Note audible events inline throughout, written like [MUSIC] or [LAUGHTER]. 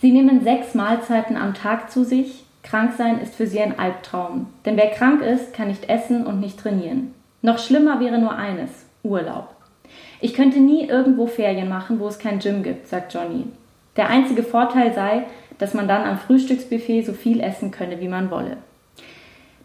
Sie nehmen sechs Mahlzeiten am Tag zu sich. Krank sein ist für sie ein Albtraum. Denn wer krank ist, kann nicht essen und nicht trainieren. Noch schlimmer wäre nur eines: Urlaub. Ich könnte nie irgendwo Ferien machen, wo es kein Gym gibt, sagt Johnny. Der einzige Vorteil sei, dass man dann am Frühstücksbuffet so viel essen könne, wie man wolle.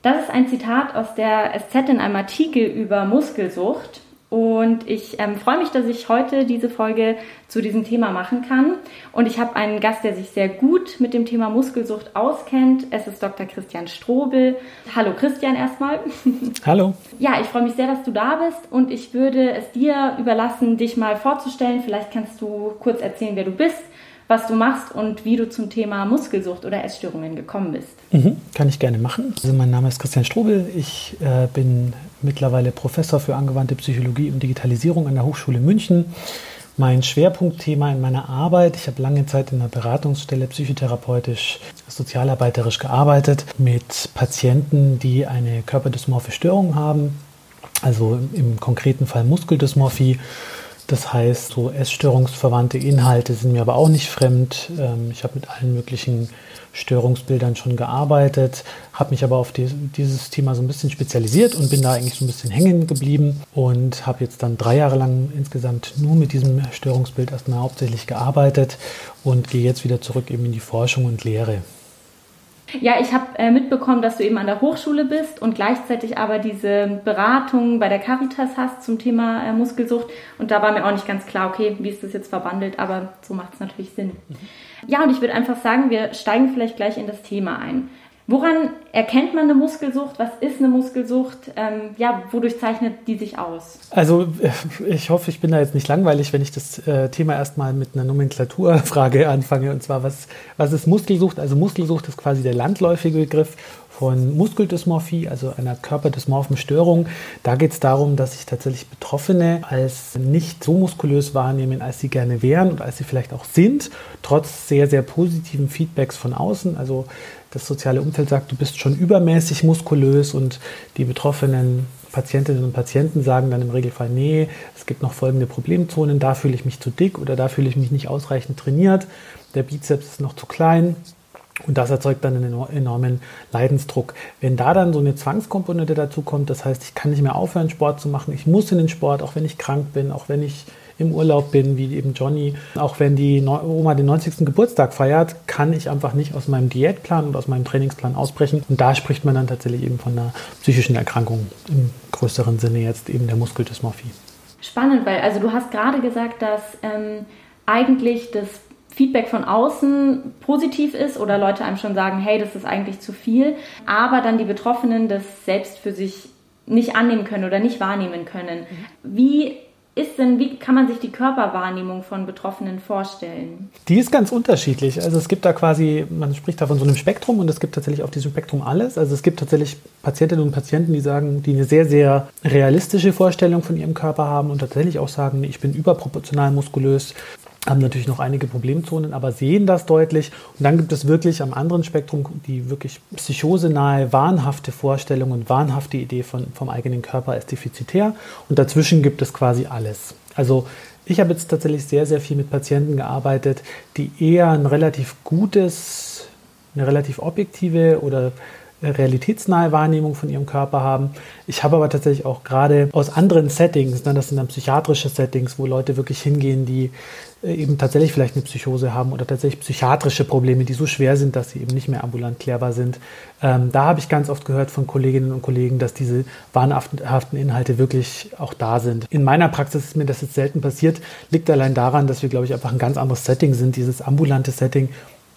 Das ist ein Zitat aus der SZ in einem Artikel über Muskelsucht. Und ich ähm, freue mich, dass ich heute diese Folge zu diesem Thema machen kann. Und ich habe einen Gast, der sich sehr gut mit dem Thema Muskelsucht auskennt. Es ist Dr. Christian Strobel. Hallo Christian erstmal. [LAUGHS] Hallo. Ja, ich freue mich sehr, dass du da bist und ich würde es dir überlassen, dich mal vorzustellen. Vielleicht kannst du kurz erzählen, wer du bist, was du machst und wie du zum Thema Muskelsucht oder Essstörungen gekommen bist. Mhm, kann ich gerne machen. Also mein Name ist Christian Strobel. Ich äh, bin mittlerweile Professor für angewandte Psychologie und Digitalisierung an der Hochschule München. Mein Schwerpunktthema in meiner Arbeit, ich habe lange Zeit in einer Beratungsstelle psychotherapeutisch, sozialarbeiterisch gearbeitet mit Patienten, die eine körperdysmorphe Störung haben, also im konkreten Fall Muskeldysmorphie das heißt, so essstörungsverwandte Inhalte sind mir aber auch nicht fremd. Ähm, ich habe mit allen möglichen Störungsbildern schon gearbeitet, habe mich aber auf die, dieses Thema so ein bisschen spezialisiert und bin da eigentlich so ein bisschen hängen geblieben und habe jetzt dann drei Jahre lang insgesamt nur mit diesem Störungsbild erstmal hauptsächlich gearbeitet und gehe jetzt wieder zurück eben in die Forschung und Lehre. Ja, ich habe äh, mitbekommen, dass du eben an der Hochschule bist und gleichzeitig aber diese Beratung bei der Caritas hast zum Thema äh, Muskelsucht. Und da war mir auch nicht ganz klar, okay, wie ist das jetzt verwandelt, aber so macht es natürlich Sinn. Mhm. Ja, und ich würde einfach sagen, wir steigen vielleicht gleich in das Thema ein. Woran erkennt man eine Muskelsucht? Was ist eine Muskelsucht? Ähm, ja, wodurch zeichnet die sich aus? Also äh, ich hoffe, ich bin da jetzt nicht langweilig, wenn ich das äh, Thema erstmal mit einer Nomenklaturfrage [LAUGHS] anfange. Und zwar, was, was ist Muskelsucht? Also Muskelsucht ist quasi der landläufige Begriff von Muskeldysmorphie, also einer körperdysmorphen Störung. Da geht es darum, dass sich tatsächlich Betroffene als nicht so muskulös wahrnehmen, als sie gerne wären und als sie vielleicht auch sind, trotz sehr, sehr positiven Feedbacks von außen. Also das soziale Umfeld sagt, du bist schon übermäßig muskulös und die betroffenen Patientinnen und Patienten sagen dann im Regelfall, nee, es gibt noch folgende Problemzonen, da fühle ich mich zu dick oder da fühle ich mich nicht ausreichend trainiert, der Bizeps ist noch zu klein. Und das erzeugt dann einen enormen Leidensdruck. Wenn da dann so eine Zwangskomponente dazu kommt, das heißt, ich kann nicht mehr aufhören, Sport zu machen, ich muss in den Sport, auch wenn ich krank bin, auch wenn ich im Urlaub bin, wie eben Johnny, auch wenn die Oma den 90. Geburtstag feiert, kann ich einfach nicht aus meinem Diätplan und aus meinem Trainingsplan ausbrechen. Und da spricht man dann tatsächlich eben von einer psychischen Erkrankung im größeren Sinne jetzt eben der Muskeldysmorphie. Spannend, weil also du hast gerade gesagt, dass ähm, eigentlich das Feedback von außen positiv ist oder Leute einem schon sagen, hey, das ist eigentlich zu viel, aber dann die Betroffenen das selbst für sich nicht annehmen können oder nicht wahrnehmen können. Mhm. Wie ist denn, wie kann man sich die Körperwahrnehmung von Betroffenen vorstellen? Die ist ganz unterschiedlich. Also es gibt da quasi, man spricht da von so einem Spektrum und es gibt tatsächlich auf diesem Spektrum alles. Also es gibt tatsächlich Patientinnen und Patienten, die sagen, die eine sehr, sehr realistische Vorstellung von ihrem Körper haben und tatsächlich auch sagen, ich bin überproportional muskulös haben natürlich noch einige Problemzonen, aber sehen das deutlich. Und dann gibt es wirklich am anderen Spektrum die wirklich psychosenahe, wahnhafte Vorstellung und wahnhafte Idee von, vom eigenen Körper als defizitär. Und dazwischen gibt es quasi alles. Also ich habe jetzt tatsächlich sehr, sehr viel mit Patienten gearbeitet, die eher ein relativ gutes, eine relativ objektive oder realitätsnahe Wahrnehmung von ihrem Körper haben. Ich habe aber tatsächlich auch gerade aus anderen Settings, ne, das sind dann psychiatrische Settings, wo Leute wirklich hingehen, die eben tatsächlich vielleicht eine Psychose haben oder tatsächlich psychiatrische Probleme, die so schwer sind, dass sie eben nicht mehr ambulant klärbar sind. Ähm, da habe ich ganz oft gehört von Kolleginnen und Kollegen, dass diese wahnhaften Inhalte wirklich auch da sind. In meiner Praxis ist mir das jetzt selten passiert, liegt allein daran, dass wir, glaube ich, einfach ein ganz anderes Setting sind, dieses ambulante Setting.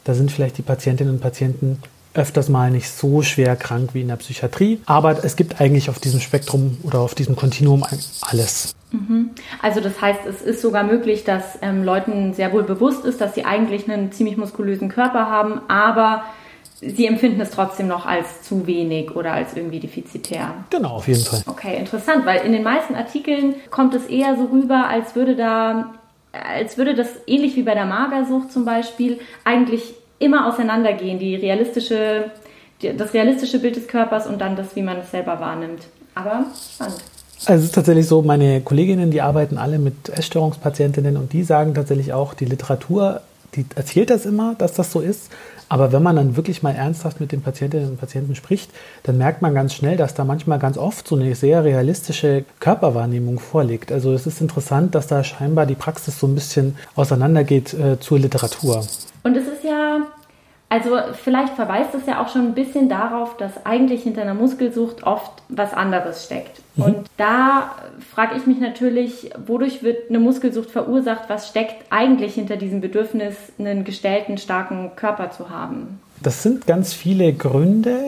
Da sind vielleicht die Patientinnen und Patienten öfters mal nicht so schwer krank wie in der Psychiatrie. Aber es gibt eigentlich auf diesem Spektrum oder auf diesem Kontinuum alles. Mhm. Also das heißt, es ist sogar möglich, dass ähm, Leuten sehr wohl bewusst ist, dass sie eigentlich einen ziemlich muskulösen Körper haben, aber sie empfinden es trotzdem noch als zu wenig oder als irgendwie defizitär. Genau, auf jeden Fall. Okay, interessant, weil in den meisten Artikeln kommt es eher so rüber, als würde da, als würde das ähnlich wie bei der Magersucht zum Beispiel eigentlich immer auseinandergehen, die realistische, die, das realistische Bild des Körpers und dann das, wie man es selber wahrnimmt. Aber spannend. Also es ist tatsächlich so, meine Kolleginnen, die arbeiten alle mit Essstörungspatientinnen und die sagen tatsächlich auch, die Literatur, die erzählt das immer, dass das so ist. Aber wenn man dann wirklich mal ernsthaft mit den Patientinnen und Patienten spricht, dann merkt man ganz schnell, dass da manchmal ganz oft so eine sehr realistische Körperwahrnehmung vorliegt. Also es ist interessant, dass da scheinbar die Praxis so ein bisschen auseinandergeht äh, zur Literatur. Und es ist ja also vielleicht verweist es ja auch schon ein bisschen darauf, dass eigentlich hinter einer Muskelsucht oft was anderes steckt. Mhm. Und da frage ich mich natürlich, wodurch wird eine Muskelsucht verursacht? Was steckt eigentlich hinter diesem Bedürfnis, einen gestellten, starken Körper zu haben? Das sind ganz viele Gründe.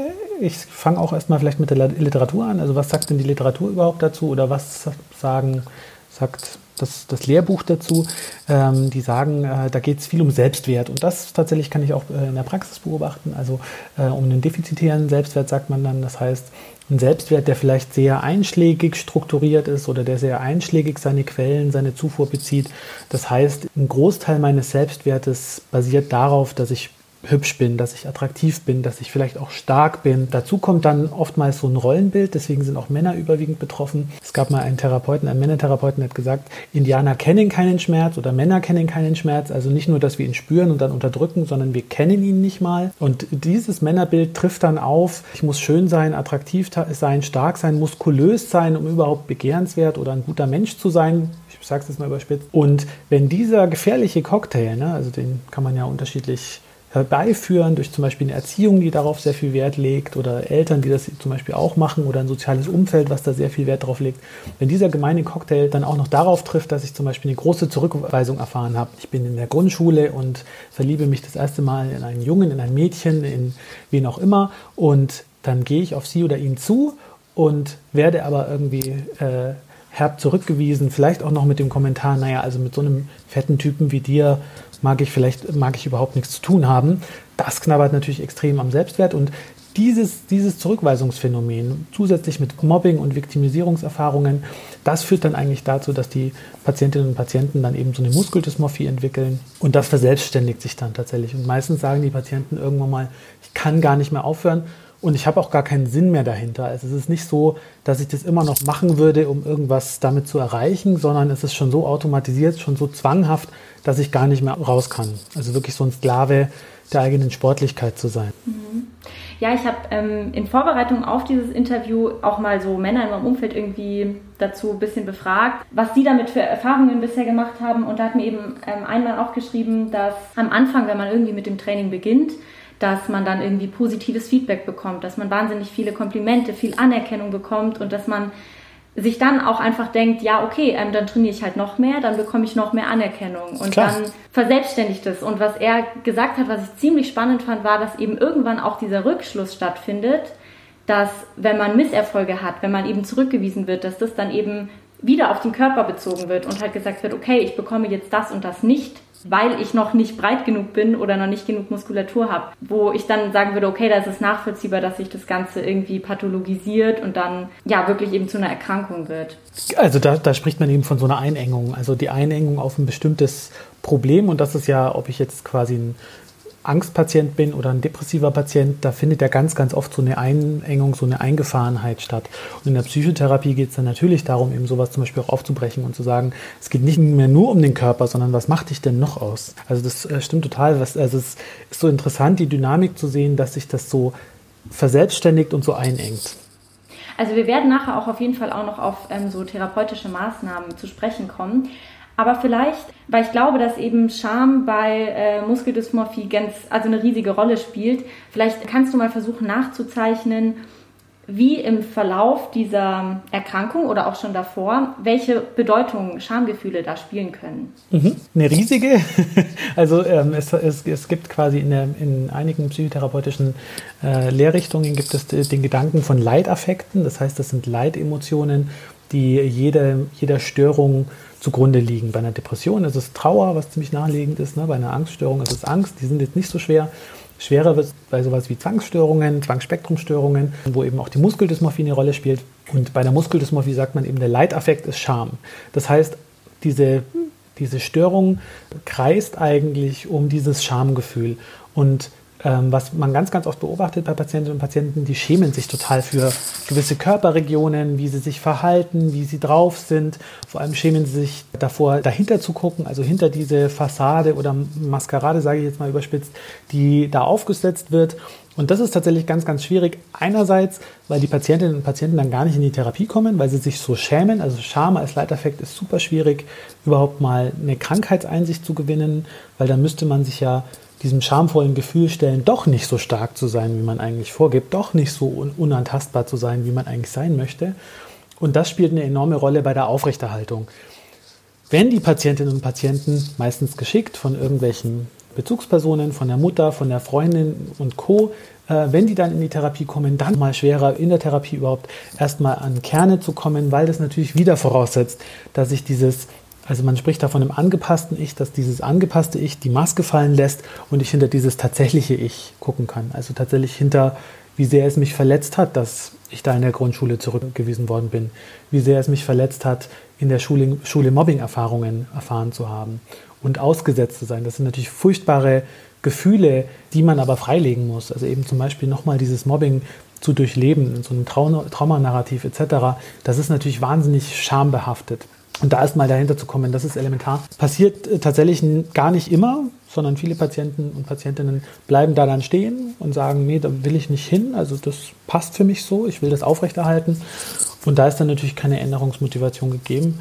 Ich fange auch erstmal vielleicht mit der Literatur an. Also was sagt denn die Literatur überhaupt dazu oder was sagen, sagt das, das Lehrbuch dazu. Ähm, die sagen, äh, da geht es viel um Selbstwert. Und das tatsächlich kann ich auch äh, in der Praxis beobachten. Also äh, um einen defizitären Selbstwert sagt man dann. Das heißt, ein Selbstwert, der vielleicht sehr einschlägig strukturiert ist oder der sehr einschlägig seine Quellen, seine Zufuhr bezieht. Das heißt, ein Großteil meines Selbstwertes basiert darauf, dass ich hübsch bin, dass ich attraktiv bin, dass ich vielleicht auch stark bin. Dazu kommt dann oftmals so ein Rollenbild, deswegen sind auch Männer überwiegend betroffen. Es gab mal einen Therapeuten, einen Männertherapeuten, der hat gesagt, Indianer kennen keinen Schmerz oder Männer kennen keinen Schmerz. Also nicht nur, dass wir ihn spüren und dann unterdrücken, sondern wir kennen ihn nicht mal. Und dieses Männerbild trifft dann auf, ich muss schön sein, attraktiv sein, stark sein, muskulös sein, um überhaupt begehrenswert oder ein guter Mensch zu sein ich sage es jetzt mal überspitzt. Und wenn dieser gefährliche Cocktail, ne, also den kann man ja unterschiedlich herbeiführen durch zum Beispiel eine Erziehung, die darauf sehr viel Wert legt oder Eltern, die das zum Beispiel auch machen oder ein soziales Umfeld, was da sehr viel Wert drauf legt. Wenn dieser gemeine Cocktail dann auch noch darauf trifft, dass ich zum Beispiel eine große Zurückweisung erfahren habe. Ich bin in der Grundschule und verliebe mich das erste Mal in einen Jungen, in ein Mädchen, in wen auch immer und dann gehe ich auf sie oder ihn zu und werde aber irgendwie äh, herb zurückgewiesen, vielleicht auch noch mit dem Kommentar, naja, also mit so einem fetten Typen wie dir mag ich vielleicht, mag ich überhaupt nichts zu tun haben. Das knabbert natürlich extrem am Selbstwert und dieses, dieses Zurückweisungsphänomen zusätzlich mit Mobbing und Viktimisierungserfahrungen, das führt dann eigentlich dazu, dass die Patientinnen und Patienten dann eben so eine Muskeldysmorphie entwickeln und das verselbstständigt sich dann tatsächlich. Und meistens sagen die Patienten irgendwann mal, ich kann gar nicht mehr aufhören und ich habe auch gar keinen Sinn mehr dahinter. Also es ist nicht so, dass ich das immer noch machen würde, um irgendwas damit zu erreichen, sondern es ist schon so automatisiert, schon so zwanghaft, dass ich gar nicht mehr raus kann. Also wirklich so ein Sklave der eigenen Sportlichkeit zu sein. Mhm. Ja, ich habe ähm, in Vorbereitung auf dieses Interview auch mal so Männer in meinem Umfeld irgendwie dazu ein bisschen befragt, was sie damit für Erfahrungen bisher gemacht haben. Und da hat mir eben ähm, einmal auch geschrieben, dass am Anfang, wenn man irgendwie mit dem Training beginnt, dass man dann irgendwie positives Feedback bekommt, dass man wahnsinnig viele Komplimente, viel Anerkennung bekommt und dass man sich dann auch einfach denkt, ja, okay, ähm, dann trainiere ich halt noch mehr, dann bekomme ich noch mehr Anerkennung und Klar. dann verselbstständigt es. Und was er gesagt hat, was ich ziemlich spannend fand, war, dass eben irgendwann auch dieser Rückschluss stattfindet, dass wenn man Misserfolge hat, wenn man eben zurückgewiesen wird, dass das dann eben wieder auf den Körper bezogen wird und halt gesagt wird, okay, ich bekomme jetzt das und das nicht weil ich noch nicht breit genug bin oder noch nicht genug Muskulatur habe, wo ich dann sagen würde, okay, da ist es nachvollziehbar, dass sich das Ganze irgendwie pathologisiert und dann ja wirklich eben zu einer Erkrankung wird. Also da, da spricht man eben von so einer Einengung, also die Einengung auf ein bestimmtes Problem und das ist ja, ob ich jetzt quasi ein Angstpatient bin oder ein depressiver Patient, da findet ja ganz, ganz oft so eine Einengung, so eine Eingefahrenheit statt. Und in der Psychotherapie geht es dann natürlich darum, eben sowas zum Beispiel auch aufzubrechen und zu sagen, es geht nicht mehr nur um den Körper, sondern was macht dich denn noch aus? Also das äh, stimmt total. Was, also es ist so interessant, die Dynamik zu sehen, dass sich das so verselbstständigt und so einengt. Also wir werden nachher auch auf jeden Fall auch noch auf ähm, so therapeutische Maßnahmen zu sprechen kommen. Aber vielleicht, weil ich glaube, dass eben Scham bei äh, Muskeldysmorphie ganz, also eine riesige Rolle spielt, vielleicht kannst du mal versuchen nachzuzeichnen, wie im Verlauf dieser Erkrankung oder auch schon davor, welche Bedeutung Schamgefühle da spielen können. Mhm. Eine riesige. [LAUGHS] Also ähm, es, es, es, gibt quasi in, der, in einigen psychotherapeutischen äh, Lehrrichtungen gibt es den Gedanken von Leitaffekten. Das heißt, das sind Leitemotionen, die jede, jeder Störung zugrunde liegen. Bei einer Depression ist es Trauer, was ziemlich naheliegend ist. Ne? Bei einer Angststörung ist es Angst, die sind jetzt nicht so schwer. Schwerer wird es bei sowas wie Zwangsstörungen, Zwangsspektrumstörungen, wo eben auch die Muskeldysmorphie eine Rolle spielt. Und bei der Muskeldysmorphie sagt man eben, der Leitaffekt ist Scham. Das heißt, diese, diese Störung kreist eigentlich um dieses Schamgefühl. Und ähm, was man ganz, ganz oft beobachtet bei Patientinnen und Patienten, die schämen sich total für gewisse Körperregionen, wie sie sich verhalten, wie sie drauf sind. Vor allem schämen sie sich davor, dahinter zu gucken, also hinter diese Fassade oder Maskerade, sage ich jetzt mal überspitzt, die da aufgesetzt wird. Und das ist tatsächlich ganz, ganz schwierig. Einerseits, weil die Patientinnen und Patienten dann gar nicht in die Therapie kommen, weil sie sich so schämen. Also Scham als Leiteffekt ist super schwierig, überhaupt mal eine Krankheitseinsicht zu gewinnen, weil dann müsste man sich ja diesem schamvollen Gefühl stellen, doch nicht so stark zu sein, wie man eigentlich vorgibt, doch nicht so unantastbar zu sein, wie man eigentlich sein möchte. Und das spielt eine enorme Rolle bei der Aufrechterhaltung. Wenn die Patientinnen und Patienten, meistens geschickt von irgendwelchen Bezugspersonen, von der Mutter, von der Freundin und Co., äh, wenn die dann in die Therapie kommen, dann mal schwerer in der Therapie überhaupt erstmal an Kerne zu kommen, weil das natürlich wieder voraussetzt, dass ich dieses also man spricht da von einem angepassten Ich, dass dieses angepasste Ich die Maske fallen lässt und ich hinter dieses tatsächliche Ich gucken kann. Also tatsächlich hinter, wie sehr es mich verletzt hat, dass ich da in der Grundschule zurückgewiesen worden bin. Wie sehr es mich verletzt hat, in der Schule, Schule Mobbing-Erfahrungen erfahren zu haben und ausgesetzt zu sein. Das sind natürlich furchtbare Gefühle, die man aber freilegen muss. Also eben zum Beispiel nochmal dieses Mobbing zu durchleben, so einem Traumanarrativ etc., das ist natürlich wahnsinnig schambehaftet. Und da erstmal dahinter zu kommen, das ist elementar. Passiert äh, tatsächlich gar nicht immer, sondern viele Patienten und Patientinnen bleiben da dann stehen und sagen, nee, da will ich nicht hin. Also das passt für mich so, ich will das aufrechterhalten. Und da ist dann natürlich keine Änderungsmotivation gegeben.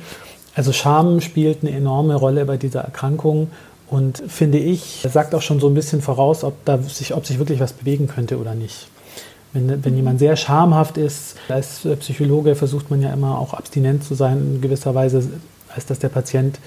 Also Scham spielt eine enorme Rolle bei dieser Erkrankung und finde ich, sagt auch schon so ein bisschen voraus, ob, da sich, ob sich wirklich was bewegen könnte oder nicht. Wenn, wenn jemand sehr schamhaft ist, als Psychologe versucht man ja immer auch abstinent zu sein in gewisser Weise, als dass der Patient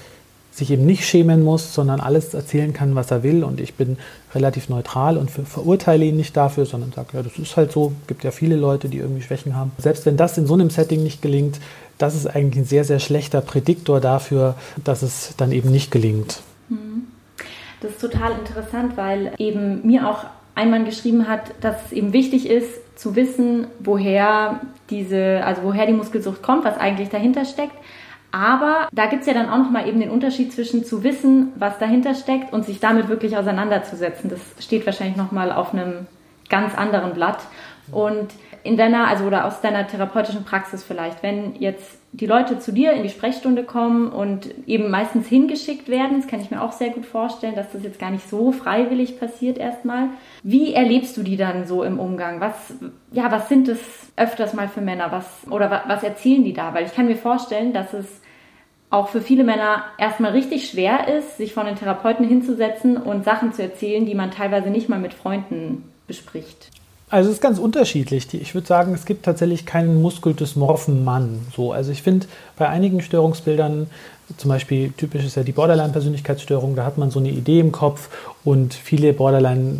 sich eben nicht schämen muss, sondern alles erzählen kann, was er will. Und ich bin relativ neutral und verurteile ihn nicht dafür, sondern sage, ja, das ist halt so. Es gibt ja viele Leute, die irgendwie Schwächen haben. Selbst wenn das in so einem Setting nicht gelingt, das ist eigentlich ein sehr, sehr schlechter Prädiktor dafür, dass es dann eben nicht gelingt. Mhm. Das ist total interessant, weil eben mir auch ein Mann geschrieben hat, dass es eben wichtig ist, zu wissen, woher diese, also woher die Muskelsucht kommt, was eigentlich dahinter steckt. Aber da gibt es ja dann auch nochmal eben den Unterschied zwischen zu wissen, was dahinter steckt und sich damit wirklich auseinanderzusetzen. Das steht wahrscheinlich nochmal auf einem ganz anderen Blatt. Und in deiner, also oder aus deiner therapeutischen Praxis vielleicht, wenn jetzt die Leute zu dir in die Sprechstunde kommen und eben meistens hingeschickt werden, das kann ich mir auch sehr gut vorstellen, dass das jetzt gar nicht so freiwillig passiert erstmal. Wie erlebst du die dann so im Umgang? Was, ja, was sind es öfters mal für Männer? Was, oder was, was erzählen die da? Weil ich kann mir vorstellen, dass es auch für viele Männer erstmal richtig schwer ist, sich von den Therapeuten hinzusetzen und Sachen zu erzählen, die man teilweise nicht mal mit Freunden bespricht. Also es ist ganz unterschiedlich. Ich würde sagen, es gibt tatsächlich keinen muskuldysmorphen Mann. So, also ich finde bei einigen Störungsbildern, zum Beispiel typisch ist ja die Borderline-Persönlichkeitsstörung, da hat man so eine Idee im Kopf und viele Borderline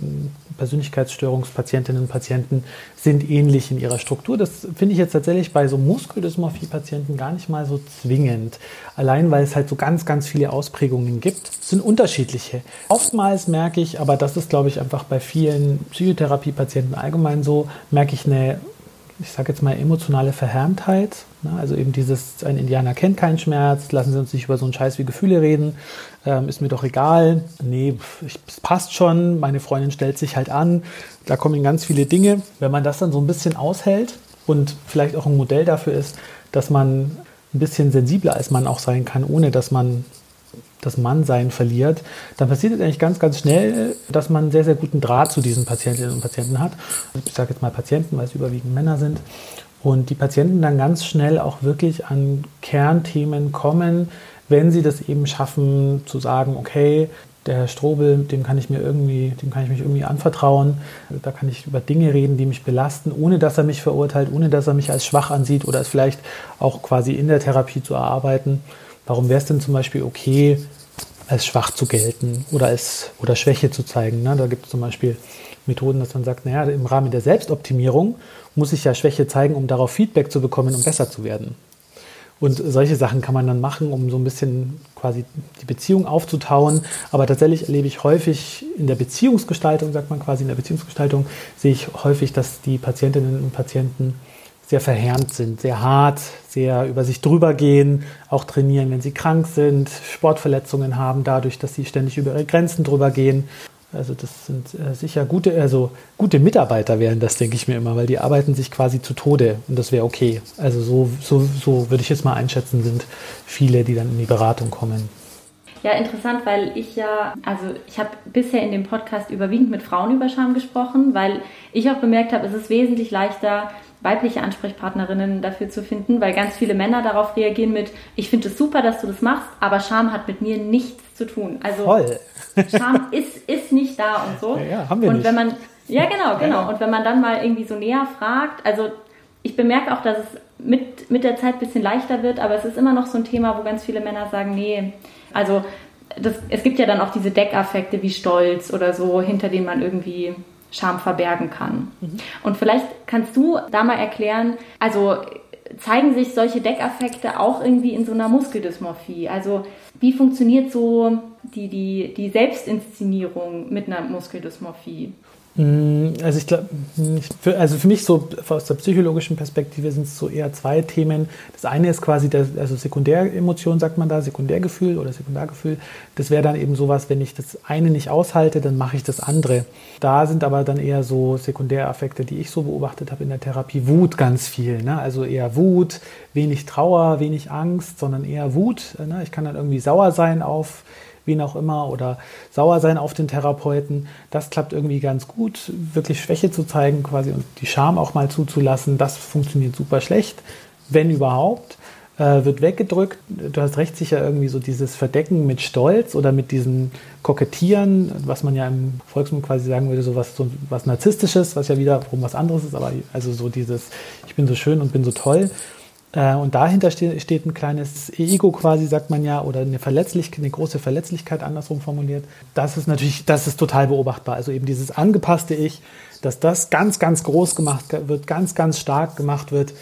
Persönlichkeitsstörungspatientinnen und Patienten sind ähnlich in ihrer Struktur. Das finde ich jetzt tatsächlich bei so Muskeldysmorphie-Patienten gar nicht mal so zwingend. Allein weil es halt so ganz, ganz viele Ausprägungen gibt. Es sind unterschiedliche. Oftmals merke ich, aber das ist glaube ich einfach bei vielen Psychotherapie-Patienten allgemein so, merke ich eine ich sage jetzt mal, emotionale Verhärmtheit. Ne? Also eben dieses, ein Indianer kennt keinen Schmerz, lassen Sie uns nicht über so einen Scheiß wie Gefühle reden, ähm, ist mir doch egal, nee, es passt schon, meine Freundin stellt sich halt an, da kommen ganz viele Dinge. Wenn man das dann so ein bisschen aushält und vielleicht auch ein Modell dafür ist, dass man ein bisschen sensibler als man auch sein kann, ohne dass man das Mannsein verliert, dann passiert es eigentlich ganz, ganz schnell, dass man einen sehr, sehr guten Draht zu diesen Patientinnen und Patienten hat. Ich sage jetzt mal Patienten, weil es überwiegend Männer sind. Und die Patienten dann ganz schnell auch wirklich an Kernthemen kommen, wenn sie das eben schaffen zu sagen, okay, der Herr Strobel, dem kann ich mir irgendwie, dem kann ich mich irgendwie anvertrauen. Da kann ich über Dinge reden, die mich belasten, ohne dass er mich verurteilt, ohne dass er mich als schwach ansieht oder es vielleicht auch quasi in der Therapie zu erarbeiten. Warum wäre es denn zum Beispiel okay, als schwach zu gelten oder als oder Schwäche zu zeigen? Ne? Da gibt es zum Beispiel Methoden, dass man sagt, naja, im Rahmen der Selbstoptimierung muss ich ja Schwäche zeigen, um darauf Feedback zu bekommen, um besser zu werden. Und solche Sachen kann man dann machen, um so ein bisschen quasi die Beziehung aufzutauen. Aber tatsächlich erlebe ich häufig in der Beziehungsgestaltung, sagt man quasi in der Beziehungsgestaltung, sehe ich häufig, dass die Patientinnen und Patienten sehr verhärmt sind, sehr hart, sehr über sich drüber gehen, auch trainieren, wenn sie krank sind, Sportverletzungen haben, dadurch, dass sie ständig über ihre Grenzen drüber gehen. Also das sind äh, sicher gute, also gute Mitarbeiter wären das, denke ich mir immer, weil die arbeiten sich quasi zu Tode und das wäre okay. Also so, so, so würde ich jetzt mal einschätzen, sind viele, die dann in die Beratung kommen. Ja, interessant, weil ich ja, also ich habe bisher in dem Podcast überwiegend mit Frauen über Scham gesprochen, weil ich auch bemerkt habe, es ist wesentlich leichter, weibliche Ansprechpartnerinnen dafür zu finden, weil ganz viele Männer darauf reagieren mit, ich finde es super, dass du das machst, aber Scham hat mit mir nichts zu tun. Also Voll. Scham ist, ist nicht da und so. Ja, ja haben wir und nicht. wenn man, ja genau, genau. Und wenn man dann mal irgendwie so näher fragt, also ich bemerke auch, dass es mit, mit der Zeit ein bisschen leichter wird, aber es ist immer noch so ein Thema, wo ganz viele Männer sagen, nee, also das, es gibt ja dann auch diese Deckaffekte wie Stolz oder so, hinter denen man irgendwie Scham verbergen kann. Mhm. Und vielleicht kannst du da mal erklären, also zeigen sich solche Deckaffekte auch irgendwie in so einer Muskeldysmorphie? Also wie funktioniert so die, die, die Selbstinszenierung mit einer Muskeldysmorphie? Mm, also ich glaube, also für mich so aus der psychologischen Perspektive sind es so eher zwei Themen. Das eine ist quasi der, also Sekundäremotion, sagt man da, Sekundärgefühl oder Sekundargefühl. Das wäre dann eben sowas, wenn ich das eine nicht aushalte, dann mache ich das andere. Da sind aber dann eher so Sekundäraffekte, die ich so beobachtet habe in der Therapie. Wut ganz viel, ne? also eher Wut, wenig Trauer, wenig Angst, sondern eher Wut. Ne? Ich kann dann irgendwie sauer sein auf wen auch immer, oder sauer sein auf den Therapeuten. Das klappt irgendwie ganz gut. Wirklich Schwäche zu zeigen quasi und die Scham auch mal zuzulassen, das funktioniert super schlecht, wenn überhaupt. Äh, wird weggedrückt. Du hast recht sicher irgendwie so dieses Verdecken mit Stolz oder mit diesem Kokettieren, was man ja im Volksmund quasi sagen würde, so was, so was Narzisstisches, was ja wiederum was anderes ist, aber also so dieses, ich bin so schön und bin so toll. Äh, und dahinter steht ein kleines Ego quasi, sagt man ja, oder eine Verletzlichkeit, eine große Verletzlichkeit andersrum formuliert. Das ist natürlich, das ist total beobachtbar. Also eben dieses angepasste Ich, dass das ganz, ganz groß gemacht wird, ganz, ganz stark gemacht wird.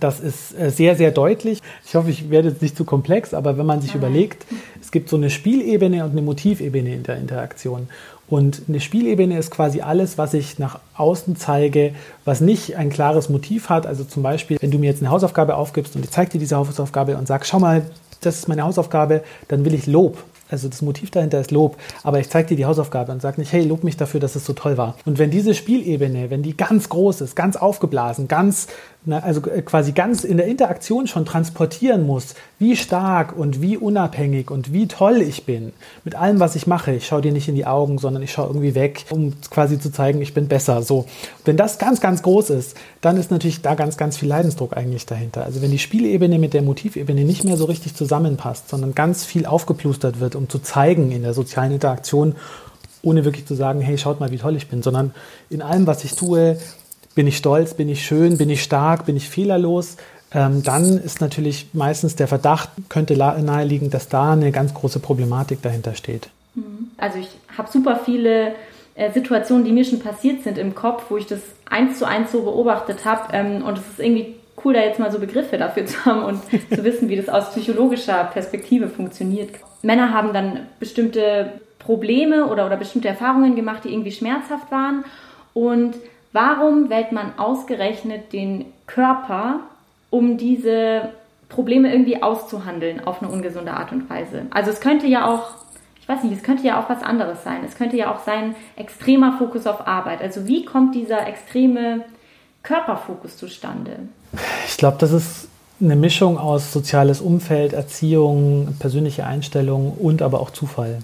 Das ist äh, sehr, sehr deutlich. Ich hoffe, ich werde jetzt nicht zu komplex, aber wenn man sich überlegt, es gibt so eine Spielebene und eine Motivebene in der Interaktion. Und eine Spielebene ist quasi alles, was ich nach außen zeige, was nicht ein klares Motiv hat. Also zum Beispiel, wenn du mir jetzt eine Hausaufgabe aufgibst und ich zeige dir diese Hausaufgabe und sag, schau mal, das ist meine Hausaufgabe, dann will ich Lob. Also das Motiv dahinter ist Lob. Aber ich zeige dir die Hausaufgabe und sage nicht, hey, lob mich dafür, dass es so toll war. Und wenn diese Spielebene, wenn die ganz groß ist, ganz aufgeblasen, ganz na, also äh, quasi ganz in der Interaktion schon transportieren muss, wie stark und wie unabhängig und wie toll ich bin mit allem, was ich mache. Ich schaue dir nicht in die Augen, sondern ich schaue irgendwie weg, um quasi zu zeigen, ich bin besser. So, wenn das ganz, ganz groß ist, dann ist natürlich da ganz, ganz viel Leidensdruck eigentlich dahinter. Also wenn die Spielebene mit der Motivebene nicht mehr so richtig zusammenpasst, sondern ganz viel aufgeplustert wird, um zu zeigen in der sozialen Interaktion, ohne wirklich zu sagen, hey, schaut mal, wie toll ich bin, sondern in allem, was ich tue, bin ich stolz, bin ich schön, bin ich stark, bin ich fehlerlos, ähm, dann ist natürlich meistens der Verdacht, könnte naheliegen, dass da eine ganz große Problematik dahinter steht. Mhm. Also ich habe super viele äh, Situationen, die mir schon passiert sind im Kopf, wo ich das eins zu eins so beobachtet habe ähm, und es ist irgendwie cool, da jetzt mal so Begriffe dafür zu haben und zu wissen, wie das aus psychologischer Perspektive funktioniert. Männer haben dann bestimmte Probleme oder, oder bestimmte Erfahrungen gemacht, die irgendwie schmerzhaft waren und Warum wählt man ausgerechnet den Körper, um diese Probleme irgendwie auszuhandeln auf eine ungesunde Art und Weise? Also es könnte ja auch, ich weiß nicht, es könnte ja auch was anderes sein. Es könnte ja auch sein, extremer Fokus auf Arbeit. Also wie kommt dieser extreme Körperfokus zustande? Ich glaube, das ist eine Mischung aus soziales Umfeld, Erziehung, persönliche Einstellung und aber auch Zufall.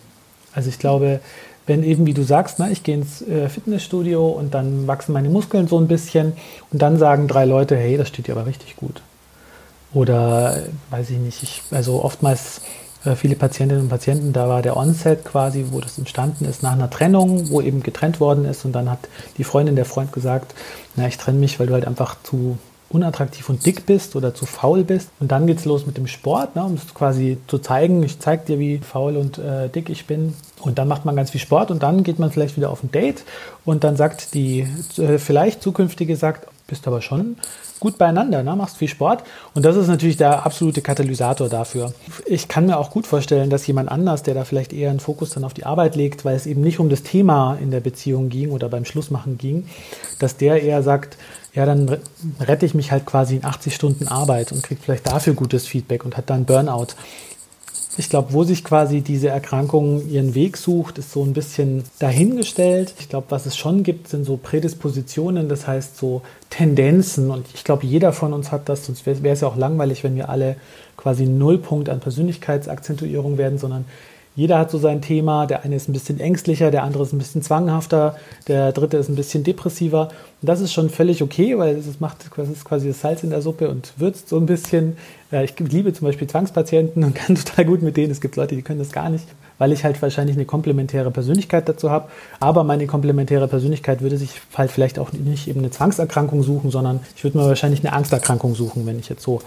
Also ich glaube, wenn eben, wie du sagst, ne, ich gehe ins äh, Fitnessstudio und dann wachsen meine Muskeln so ein bisschen und dann sagen drei Leute, hey, das steht dir aber richtig gut. Oder weiß ich nicht, ich, also oftmals äh, viele Patientinnen und Patienten, da war der Onset quasi, wo das entstanden ist, nach einer Trennung, wo eben getrennt worden ist und dann hat die Freundin, der Freund gesagt, na, ich trenne mich, weil du halt einfach zu unattraktiv und dick bist oder zu faul bist. Und dann geht es los mit dem Sport, ne, um es quasi zu zeigen, ich zeige dir, wie faul und äh, dick ich bin. Und dann macht man ganz viel Sport und dann geht man vielleicht wieder auf ein Date und dann sagt die äh, vielleicht zukünftige sagt, bist aber schon gut beieinander, ne? machst viel Sport. Und das ist natürlich der absolute Katalysator dafür. Ich kann mir auch gut vorstellen, dass jemand anders, der da vielleicht eher einen Fokus dann auf die Arbeit legt, weil es eben nicht um das Thema in der Beziehung ging oder beim Schlussmachen ging, dass der eher sagt, ja, dann rette ich mich halt quasi in 80 Stunden Arbeit und kriege vielleicht dafür gutes Feedback und hat dann Burnout. Ich glaube, wo sich quasi diese Erkrankung ihren Weg sucht, ist so ein bisschen dahingestellt. Ich glaube, was es schon gibt, sind so Prädispositionen, das heißt so Tendenzen. Und ich glaube, jeder von uns hat das, sonst wäre es ja auch langweilig, wenn wir alle quasi Nullpunkt an Persönlichkeitsakzentuierung werden, sondern jeder hat so sein Thema. Der eine ist ein bisschen ängstlicher, der andere ist ein bisschen zwanghafter, der dritte ist ein bisschen depressiver. Und das ist schon völlig okay, weil es macht das ist quasi das Salz in der Suppe und würzt so ein bisschen. Ich liebe zum Beispiel Zwangspatienten und [LAUGHS] kann total gut mit denen. Es gibt Leute, die können das gar nicht, weil ich halt wahrscheinlich eine komplementäre Persönlichkeit dazu habe. Aber meine komplementäre Persönlichkeit würde sich halt vielleicht auch nicht eben eine Zwangserkrankung suchen, sondern ich würde mir wahrscheinlich eine Angsterkrankung suchen, wenn ich jetzt so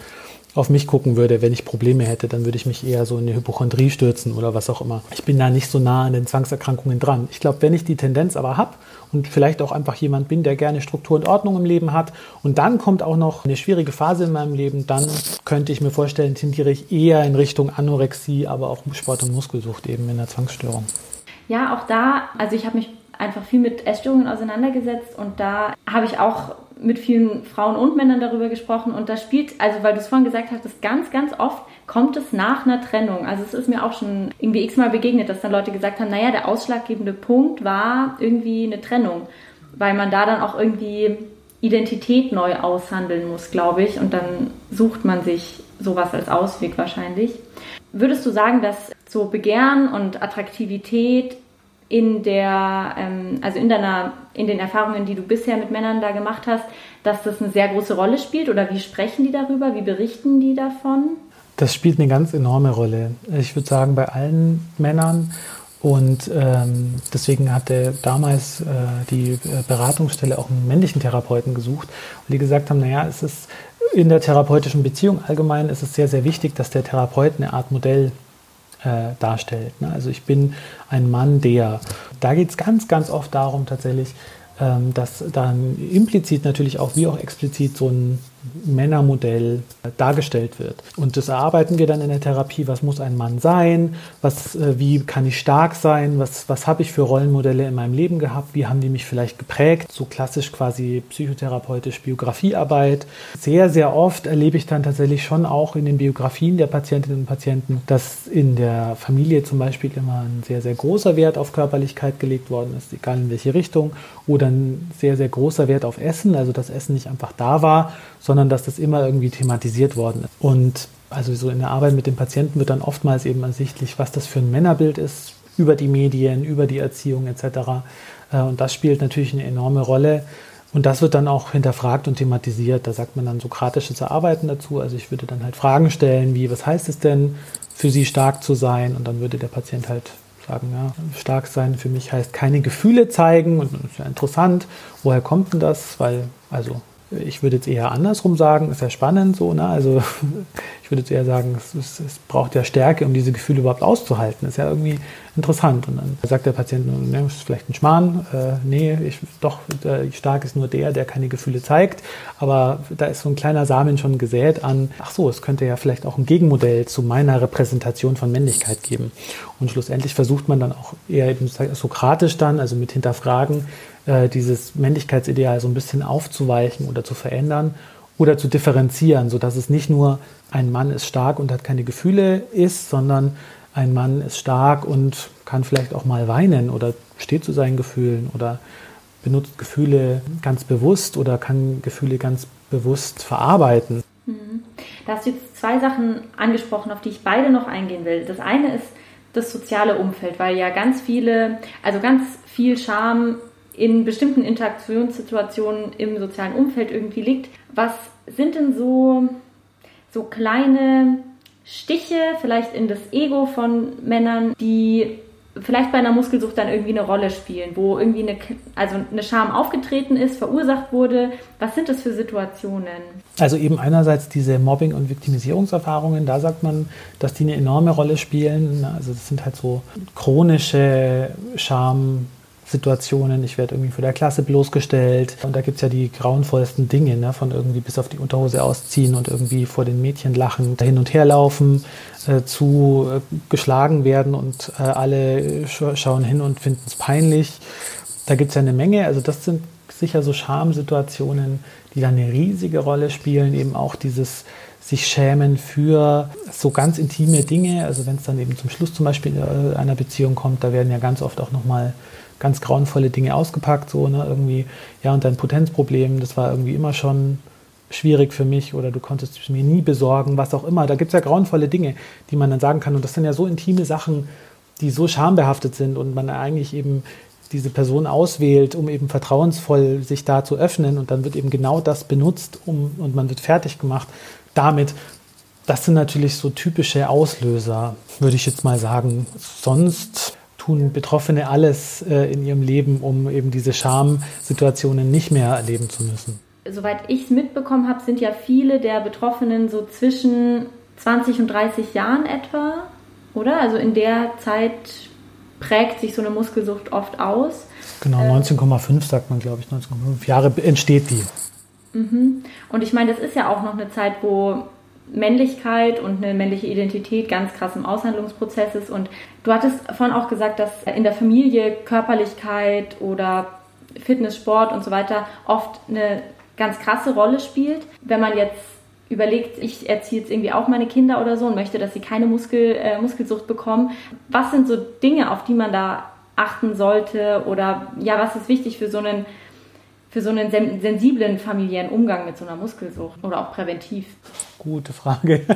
auf mich gucken würde, wenn ich Probleme hätte, dann würde ich mich eher so in eine Hypochondrie stürzen oder was auch immer. Ich bin da nicht so nah an den Zwangserkrankungen dran. Ich glaube, wenn ich die Tendenz aber habe und vielleicht auch einfach jemand bin, der gerne Struktur und Ordnung im Leben hat und dann kommt auch noch eine schwierige Phase in meinem Leben, dann könnte ich mir vorstellen, tendiere ich eher in Richtung Anorexie, aber auch Sport- und Muskelsucht eben in der Zwangsstörung. Ja, auch da, also ich habe mich einfach viel mit Essstörungen auseinandergesetzt und da habe ich auch mit vielen Frauen und Männern darüber gesprochen und da spielt, also weil du es vorhin gesagt hast, ganz, ganz oft kommt es nach einer Trennung. Also es ist mir auch schon irgendwie x-mal begegnet, dass dann Leute gesagt haben, naja, der ausschlaggebende Punkt war irgendwie eine Trennung, weil man da dann auch irgendwie Identität neu aushandeln muss, glaube ich, und dann sucht man sich sowas als Ausweg wahrscheinlich. Würdest du sagen, dass so Begehren und Attraktivität in der, ähm, also in deiner, in den Erfahrungen, die du bisher mit Männern da gemacht hast, dass das eine sehr große Rolle spielt oder wie sprechen die darüber, wie berichten die davon? Das spielt eine ganz enorme Rolle. Ich würde sagen, bei allen Männern. Und ähm, deswegen hatte damals äh, die äh, Beratungsstelle auch einen männlichen Therapeuten gesucht, weil die gesagt haben, naja, es ist in der therapeutischen Beziehung allgemein ist es sehr, sehr wichtig, dass der Therapeut eine Art Modell äh, darstellt. Ne? Also ich bin ein Mann, der. Da geht es ganz, ganz oft darum tatsächlich, ähm, dass dann implizit natürlich auch wie auch explizit so ein Männermodell dargestellt wird. Und das erarbeiten wir dann in der Therapie. Was muss ein Mann sein? Was, äh, wie kann ich stark sein? Was, was habe ich für Rollenmodelle in meinem Leben gehabt? Wie haben die mich vielleicht geprägt? So klassisch quasi psychotherapeutisch Biografiearbeit. Sehr, sehr oft erlebe ich dann tatsächlich schon auch in den Biografien der Patientinnen und Patienten, dass in der Familie zum Beispiel immer ein sehr, sehr großer Wert auf Körperlichkeit gelegt worden ist, egal in welche Richtung, oder ein sehr, sehr großer Wert auf Essen, also dass Essen nicht einfach da war, sondern dass das immer irgendwie thematisiert worden ist. Und also so in der Arbeit mit den Patienten wird dann oftmals eben ersichtlich, was das für ein Männerbild ist, über die Medien, über die Erziehung etc. Äh, und das spielt natürlich eine enorme Rolle. Und das wird dann auch hinterfragt und thematisiert. Da sagt man dann sokratisches Erarbeiten dazu. Also ich würde dann halt Fragen stellen, wie, was heißt es denn für Sie stark zu sein? Und dann würde der Patient halt sagen, ja, stark sein für mich heißt keine Gefühle zeigen. Und das ist ja interessant. Woher kommt denn das? Weil, also ich würde jetzt eher andersrum sagen, ist ja spannend so, ne? Also [LAUGHS] ich würde jetzt eher sagen, es, es, es, braucht ja Stärke, um diese Gefühle überhaupt auszuhalten. ist ja irgendwie interessant. Und dann sagt der Patient, ne, ist vielleicht ein Schmarrn. Äh, nee, ich, doch, äh, stark ist nur der, der keine Gefühle zeigt. Aber da ist so ein kleiner Samen schon gesät an, ach so, es könnte ja vielleicht auch ein Gegenmodell zu meiner Repräsentation von Männlichkeit geben. Und schlussendlich versucht man dann auch eher eben sokratisch dann, also mit Hinterfragen, äh, dieses Männlichkeitsideal so ein bisschen aufzuweichen oder zu verändern oder zu differenzieren, sodass es nicht nur ein Mann ist stark und hat keine Gefühle ist, sondern ein Mann ist stark und kann vielleicht auch mal weinen oder steht zu seinen Gefühlen oder benutzt Gefühle ganz bewusst oder kann Gefühle ganz bewusst verarbeiten. Mhm. Da hast du jetzt zwei Sachen angesprochen, auf die ich beide noch eingehen will. Das eine ist das soziale Umfeld, weil ja ganz viele, also ganz viel Scham in bestimmten Interaktionssituationen im sozialen Umfeld irgendwie liegt. Was sind denn so, so kleine Stiche vielleicht in das Ego von Männern, die vielleicht bei einer Muskelsucht dann irgendwie eine Rolle spielen, wo irgendwie eine, also eine Scham aufgetreten ist, verursacht wurde. Was sind das für Situationen? Also eben einerseits diese Mobbing- und Viktimisierungserfahrungen, da sagt man, dass die eine enorme Rolle spielen. Also das sind halt so chronische Scham- Situationen, ich werde irgendwie vor der Klasse bloßgestellt. Und da gibt es ja die grauenvollsten Dinge, ne? von irgendwie bis auf die Unterhose ausziehen und irgendwie vor den Mädchen lachen, hin und her laufen, äh, zu äh, geschlagen werden und äh, alle sch schauen hin und finden es peinlich. Da gibt es ja eine Menge, also das sind sicher so Schamsituationen, die da eine riesige Rolle spielen, eben auch dieses sich schämen für so ganz intime Dinge. Also wenn es dann eben zum Schluss zum Beispiel äh, einer Beziehung kommt, da werden ja ganz oft auch nochmal ganz grauenvolle Dinge ausgepackt, so, ne, irgendwie, ja, und dein Potenzproblem, das war irgendwie immer schon schwierig für mich oder du konntest es mir nie besorgen, was auch immer. Da gibt es ja grauenvolle Dinge, die man dann sagen kann. Und das sind ja so intime Sachen, die so schambehaftet sind und man eigentlich eben diese Person auswählt, um eben vertrauensvoll sich da zu öffnen und dann wird eben genau das benutzt um, und man wird fertig gemacht damit. Das sind natürlich so typische Auslöser, würde ich jetzt mal sagen. Sonst tun Betroffene alles äh, in ihrem Leben, um eben diese Schamsituationen nicht mehr erleben zu müssen. Soweit ich es mitbekommen habe, sind ja viele der Betroffenen so zwischen 20 und 30 Jahren etwa, oder? Also in der Zeit prägt sich so eine Muskelsucht oft aus. Genau, 19,5 sagt man, glaube ich, 19,5 Jahre entsteht die. Mhm. Und ich meine, das ist ja auch noch eine Zeit, wo Männlichkeit und eine männliche Identität ganz krass im Aushandlungsprozess ist. Und du hattest vorhin auch gesagt, dass in der Familie Körperlichkeit oder Fitness, Sport und so weiter oft eine ganz krasse Rolle spielt. Wenn man jetzt überlegt, ich erziehe jetzt irgendwie auch meine Kinder oder so und möchte, dass sie keine Muskel, äh, Muskelsucht bekommen. Was sind so Dinge, auf die man da achten sollte oder ja, was ist wichtig für so einen für so einen sensiblen familiären Umgang mit so einer Muskelsucht oder auch präventiv? Gute Frage. [LAUGHS]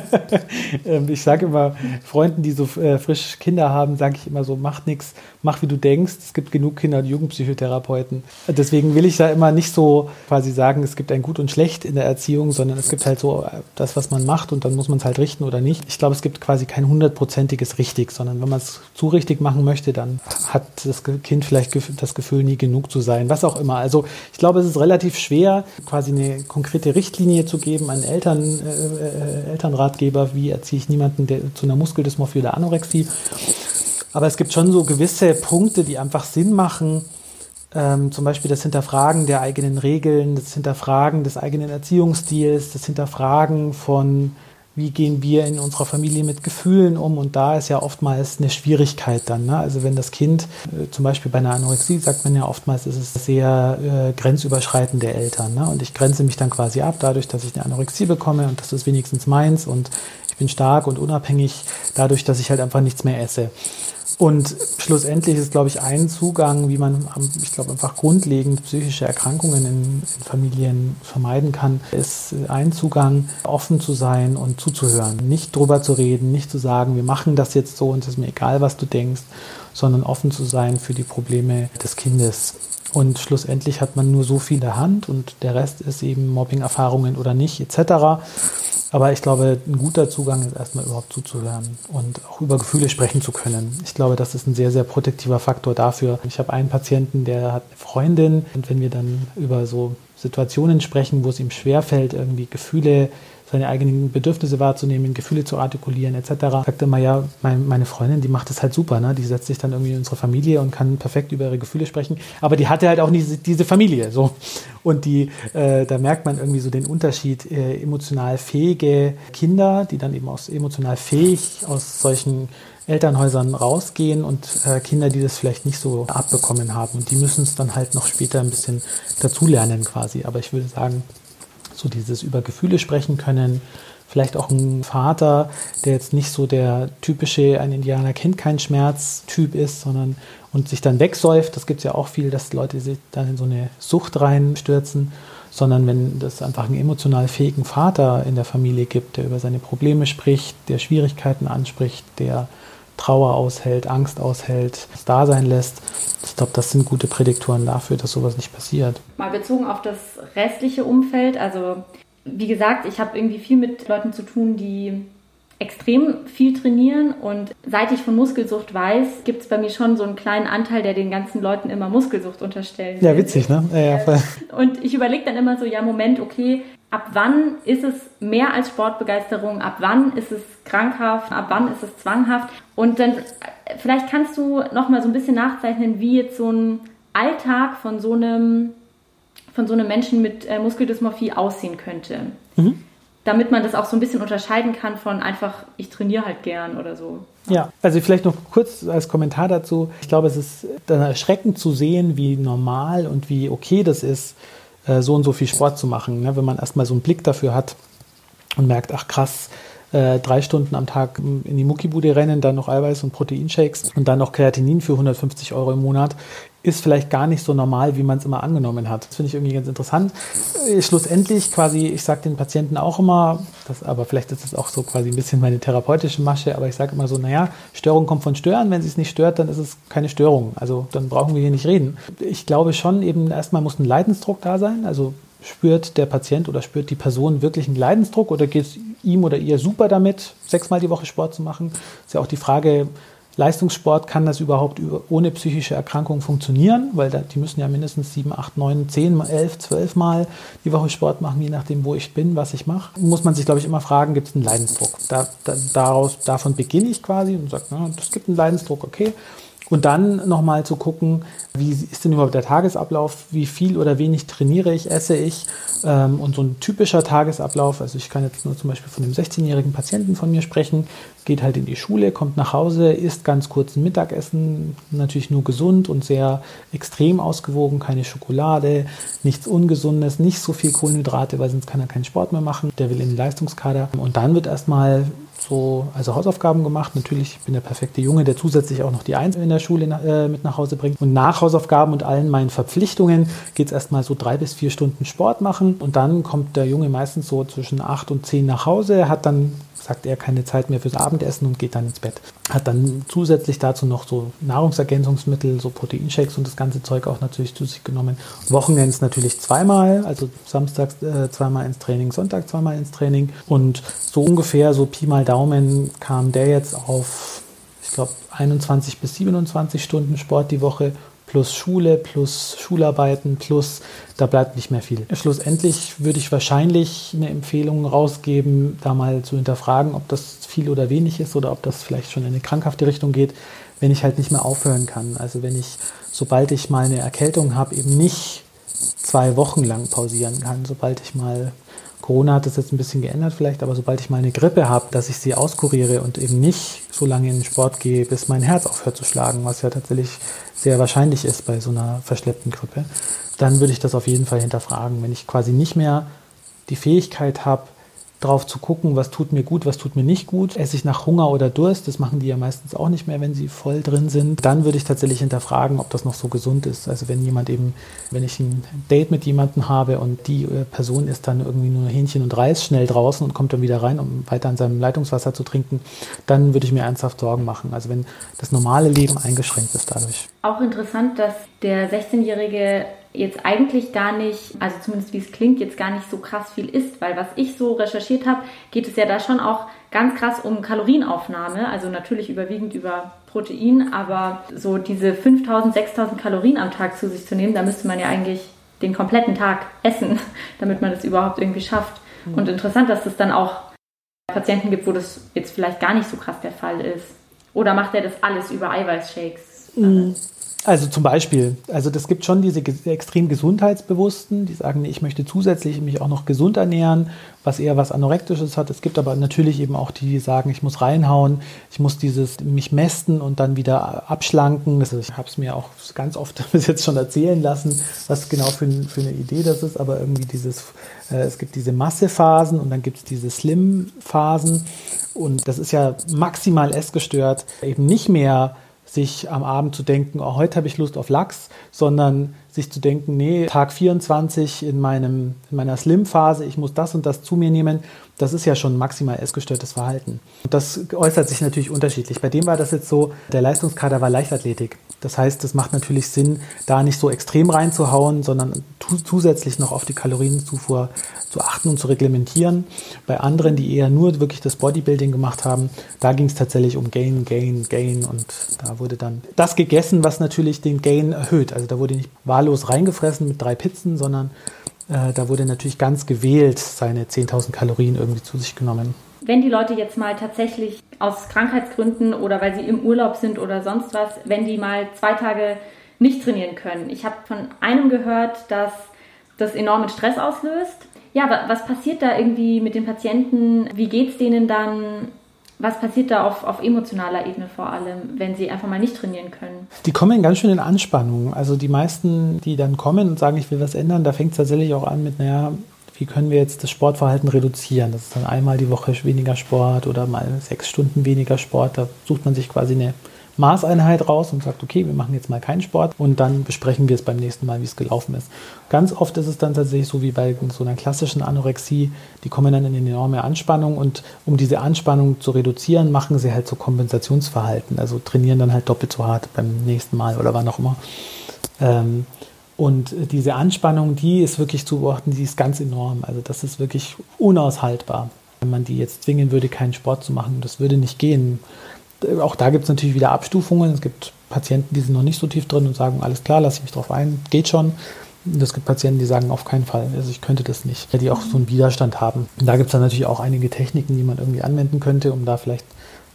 Ähm, ich sage immer, Freunden, die so äh, frisch Kinder haben, sage ich immer so, mach nichts, mach wie du denkst. Es gibt genug Kinder- und Jugendpsychotherapeuten. Deswegen will ich da immer nicht so quasi sagen, es gibt ein Gut und Schlecht in der Erziehung, sondern es gibt halt so äh, das, was man macht und dann muss man es halt richten oder nicht. Ich glaube, es gibt quasi kein hundertprozentiges Richtig, sondern wenn man es zu richtig machen möchte, dann hat das Kind vielleicht das Gefühl, nie genug zu sein, was auch immer. Also ich glaube, es ist relativ schwer, quasi eine konkrete Richtlinie zu geben an Eltern, äh, äh, Elternratgeber, wie erziehe ich niemanden der, zu einer Muskeldysmorphie oder Anorexie. Aber es gibt schon so gewisse Punkte, die einfach Sinn machen. Ähm, zum Beispiel das Hinterfragen der eigenen Regeln, das Hinterfragen des eigenen Erziehungsstils, das Hinterfragen von wie gehen wir in unserer Familie mit Gefühlen um? Und da ist ja oftmals eine Schwierigkeit dann. Ne? Also wenn das Kind, äh, zum Beispiel bei einer Anorexie, sagt man ja oftmals, ist es sehr äh, grenzüberschreitende Eltern. Ne? Und ich grenze mich dann quasi ab, dadurch, dass ich eine Anorexie bekomme und das ist wenigstens meins und ich bin stark und unabhängig, dadurch, dass ich halt einfach nichts mehr esse. Und schlussendlich ist, glaube ich, ein Zugang, wie man, ich glaube, einfach grundlegend psychische Erkrankungen in, in, Familien vermeiden kann, ist ein Zugang, offen zu sein und zuzuhören. Nicht drüber zu reden, nicht zu sagen, wir machen das jetzt so und es ist mir egal, was du denkst, sondern offen zu sein für die Probleme des Kindes. Und schlussendlich hat man nur so viel in der Hand und der Rest ist eben Mobbing-Erfahrungen oder nicht, etc. Aber ich glaube, ein guter Zugang ist erstmal überhaupt zuzuhören und auch über Gefühle sprechen zu können. Ich glaube, das ist ein sehr, sehr protektiver Faktor dafür. Ich habe einen Patienten, der hat eine Freundin und wenn wir dann über so Situationen sprechen, wo es ihm schwerfällt, irgendwie Gefühle seine eigenen Bedürfnisse wahrzunehmen, Gefühle zu artikulieren etc. Sagt immer, ja, meine Freundin, die macht das halt super, ne? Die setzt sich dann irgendwie in unsere Familie und kann perfekt über ihre Gefühle sprechen. Aber die hatte halt auch nie diese Familie. So. Und die, äh, da merkt man irgendwie so den Unterschied, äh, emotional fähige Kinder, die dann eben aus emotional fähig aus solchen Elternhäusern rausgehen und äh, Kinder, die das vielleicht nicht so abbekommen haben. Und die müssen es dann halt noch später ein bisschen dazulernen quasi. Aber ich würde sagen, so dieses über Gefühle sprechen können. Vielleicht auch ein Vater, der jetzt nicht so der typische, ein Indianer kennt keinen Schmerz-Typ ist, sondern und sich dann wegsäuft. Das gibt es ja auch viel, dass Leute sich dann in so eine Sucht reinstürzen, sondern wenn es einfach einen emotional fähigen Vater in der Familie gibt, der über seine Probleme spricht, der Schwierigkeiten anspricht, der Trauer aushält, Angst aushält, es da sein lässt. Ich glaube, das sind gute Prädiktoren dafür, dass sowas nicht passiert. Mal bezogen auf das restliche Umfeld, also wie gesagt, ich habe irgendwie viel mit Leuten zu tun, die extrem viel trainieren und seit ich von Muskelsucht weiß, gibt es bei mir schon so einen kleinen Anteil, der den ganzen Leuten immer Muskelsucht unterstellen will. Ja, witzig, ne? Ja, ja, [LAUGHS] und ich überlege dann immer so, ja, Moment, okay, ab wann ist es mehr als Sportbegeisterung, ab wann ist es krankhaft, ab wann ist es zwanghaft und dann vielleicht kannst du noch mal so ein bisschen nachzeichnen, wie jetzt so ein Alltag von so einem von so einem Menschen mit äh, Muskeldysmorphie aussehen könnte. Mhm damit man das auch so ein bisschen unterscheiden kann von einfach, ich trainiere halt gern oder so. Ja, also vielleicht noch kurz als Kommentar dazu. Ich glaube, es ist dann erschreckend zu sehen, wie normal und wie okay das ist, äh, so und so viel Sport zu machen, ne? wenn man erstmal so einen Blick dafür hat und merkt, ach krass, äh, drei Stunden am Tag in die Muckibude rennen, dann noch Eiweiß und Proteinshakes und dann noch Kreatinin für 150 Euro im Monat, ist vielleicht gar nicht so normal, wie man es immer angenommen hat. Das finde ich irgendwie ganz interessant. Äh, schlussendlich quasi, ich sage den Patienten auch immer, das, aber vielleicht ist das auch so quasi ein bisschen meine therapeutische Masche, aber ich sage immer so, naja, Störung kommt von Stören. Wenn sie es nicht stört, dann ist es keine Störung. Also dann brauchen wir hier nicht reden. Ich glaube schon eben, erstmal muss ein Leidensdruck da sein. Also spürt der Patient oder spürt die Person wirklich einen Leidensdruck oder geht es ihm oder ihr super damit, sechsmal die Woche Sport zu machen? Ist ja auch die Frage, Leistungssport, kann das überhaupt ohne psychische Erkrankung funktionieren? Weil da, die müssen ja mindestens sieben, acht, neun, zehn, elf, zwölf Mal die Woche Sport machen, je nachdem, wo ich bin, was ich mache. Muss man sich, glaube ich, immer fragen, gibt es einen Leidensdruck? Da, da, daraus, davon beginne ich quasi und sage, es gibt einen Leidensdruck, okay. Und dann nochmal zu gucken, wie ist denn überhaupt der Tagesablauf, wie viel oder wenig trainiere ich, esse ich. Ähm, und so ein typischer Tagesablauf, also ich kann jetzt nur zum Beispiel von einem 16-jährigen Patienten von mir sprechen, geht halt in die Schule, kommt nach Hause, isst ganz kurz ein Mittagessen, natürlich nur gesund und sehr extrem ausgewogen, keine Schokolade, nichts Ungesundes, nicht so viel Kohlenhydrate, weil sonst kann er keinen Sport mehr machen. Der will in den Leistungskader. Und dann wird erstmal so, also Hausaufgaben gemacht. Natürlich, ich bin der perfekte Junge, der zusätzlich auch noch die Eins in der Schule äh, mit nach Hause bringt. Und nach Hausaufgaben und allen meinen Verpflichtungen geht es erstmal so drei bis vier Stunden Sport machen. Und dann kommt der Junge meistens so zwischen acht und zehn nach Hause, hat dann sagt er keine Zeit mehr fürs Abendessen und geht dann ins Bett. Hat dann zusätzlich dazu noch so Nahrungsergänzungsmittel, so Proteinshakes und das ganze Zeug auch natürlich zu sich genommen. Wochenends natürlich zweimal, also samstags äh, zweimal ins Training, Sonntag zweimal ins Training und so ungefähr so Pi mal Daumen kam der jetzt auf, ich glaube, 21 bis 27 Stunden Sport die Woche plus Schule, plus Schularbeiten, plus da bleibt nicht mehr viel. Schlussendlich würde ich wahrscheinlich eine Empfehlung rausgeben, da mal zu hinterfragen, ob das viel oder wenig ist oder ob das vielleicht schon in eine krankhafte Richtung geht, wenn ich halt nicht mehr aufhören kann. Also wenn ich, sobald ich mal eine Erkältung habe, eben nicht zwei Wochen lang pausieren kann, sobald ich mal Corona hat das jetzt ein bisschen geändert vielleicht, aber sobald ich mal eine Grippe habe, dass ich sie auskuriere und eben nicht so lange in den Sport gehe, bis mein Herz aufhört zu schlagen, was ja tatsächlich sehr wahrscheinlich ist bei so einer verschleppten Grippe, dann würde ich das auf jeden Fall hinterfragen. Wenn ich quasi nicht mehr die Fähigkeit habe, drauf zu gucken, was tut mir gut, was tut mir nicht gut. Esse ich nach Hunger oder Durst, das machen die ja meistens auch nicht mehr, wenn sie voll drin sind. Dann würde ich tatsächlich hinterfragen, ob das noch so gesund ist. Also wenn jemand eben, wenn ich ein Date mit jemandem habe und die äh, Person ist dann irgendwie nur Hähnchen und Reis schnell draußen und kommt dann wieder rein, um weiter an seinem Leitungswasser zu trinken, dann würde ich mir ernsthaft Sorgen machen. Also wenn das normale Leben eingeschränkt ist dadurch. Auch interessant, dass der 16-Jährige jetzt eigentlich gar nicht, also zumindest wie es klingt, jetzt gar nicht so krass viel isst, weil was ich so recherchiert habe, geht es ja da schon auch ganz krass um Kalorienaufnahme, also natürlich überwiegend über Protein, aber so diese 5000, 6000 Kalorien am Tag zu sich zu nehmen, da müsste man ja eigentlich den kompletten Tag essen, [LAUGHS] damit man das überhaupt irgendwie schafft. Mhm. Und interessant, dass es dann auch Patienten gibt, wo das jetzt vielleicht gar nicht so krass der Fall ist. Oder macht er das alles über Eiweißshakes? Mhm. Also zum Beispiel, also das gibt schon diese extrem Gesundheitsbewussten, die sagen, ich möchte zusätzlich mich auch noch gesund ernähren, was eher was Anorektisches hat. Es gibt aber natürlich eben auch die, die sagen, ich muss reinhauen, ich muss dieses mich mästen und dann wieder abschlanken. Ist, ich habe es mir auch ganz oft [LAUGHS] bis jetzt schon erzählen lassen, was genau für, für eine Idee das ist, aber irgendwie dieses, äh, es gibt diese Massephasen und dann gibt es diese Slim-Phasen und das ist ja maximal essgestört, eben nicht mehr sich am Abend zu denken, oh, heute habe ich Lust auf Lachs, sondern sich zu denken, nee, Tag 24 in, meinem, in meiner Slim-Phase, ich muss das und das zu mir nehmen, das ist ja schon maximal essgestörtes Verhalten. Und das äußert sich natürlich unterschiedlich. Bei dem war das jetzt so, der Leistungskader war Leichtathletik. Das heißt, es macht natürlich Sinn, da nicht so extrem reinzuhauen, sondern zusätzlich noch auf die Kalorienzufuhr zu achten und zu reglementieren. Bei anderen, die eher nur wirklich das Bodybuilding gemacht haben, da ging es tatsächlich um Gain, Gain, Gain und da wurde dann das gegessen, was natürlich den Gain erhöht. Also da wurde nicht wahllos reingefressen mit drei Pizzen, sondern äh, da wurde natürlich ganz gewählt seine 10.000 Kalorien irgendwie zu sich genommen. Wenn die Leute jetzt mal tatsächlich aus Krankheitsgründen oder weil sie im Urlaub sind oder sonst was, wenn die mal zwei Tage nicht trainieren können. Ich habe von einem gehört, dass das enormen Stress auslöst. Ja, was passiert da irgendwie mit den Patienten? Wie geht es denen dann? Was passiert da auf, auf emotionaler Ebene vor allem, wenn sie einfach mal nicht trainieren können? Die kommen ganz schön in Anspannung. Also die meisten, die dann kommen und sagen, ich will was ändern, da fängt es tatsächlich auch an mit, naja, wie können wir jetzt das Sportverhalten reduzieren? Das ist dann einmal die Woche weniger Sport oder mal sechs Stunden weniger Sport. Da sucht man sich quasi eine Maßeinheit raus und sagt, okay, wir machen jetzt mal keinen Sport und dann besprechen wir es beim nächsten Mal, wie es gelaufen ist. Ganz oft ist es dann tatsächlich so wie bei so einer klassischen Anorexie, die kommen dann in eine enorme Anspannung und um diese Anspannung zu reduzieren, machen sie halt so Kompensationsverhalten, also trainieren dann halt doppelt so hart beim nächsten Mal oder wann auch immer. Ähm, und diese Anspannung, die ist wirklich zu beobachten, die ist ganz enorm. Also das ist wirklich unaushaltbar. Wenn man die jetzt zwingen würde, keinen Sport zu machen, das würde nicht gehen. Auch da gibt es natürlich wieder Abstufungen. Es gibt Patienten, die sind noch nicht so tief drin und sagen, alles klar, lasse ich mich drauf ein, geht schon. Und es gibt Patienten, die sagen, auf keinen Fall, also ich könnte das nicht, die auch so einen Widerstand haben. Und da gibt es dann natürlich auch einige Techniken, die man irgendwie anwenden könnte, um da vielleicht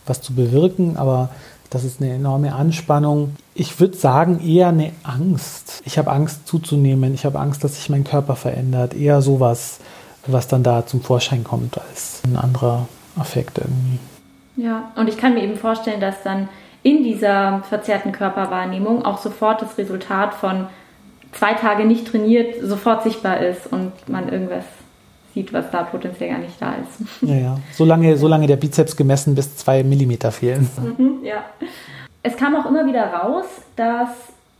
was zu bewirken, aber das ist eine enorme Anspannung. Ich würde sagen, eher eine Angst. Ich habe Angst zuzunehmen, ich habe Angst, dass sich mein Körper verändert. Eher sowas, was dann da zum Vorschein kommt, als ein anderer Affekt irgendwie. Ja, und ich kann mir eben vorstellen, dass dann in dieser verzerrten Körperwahrnehmung auch sofort das Resultat von zwei Tage nicht trainiert sofort sichtbar ist und man irgendwas sieht, was da potenziell gar nicht da ist. Ja, ja. Solange, solange der Bizeps gemessen bis zwei Millimeter fehlen. Mhm, ja. Es kam auch immer wieder raus, dass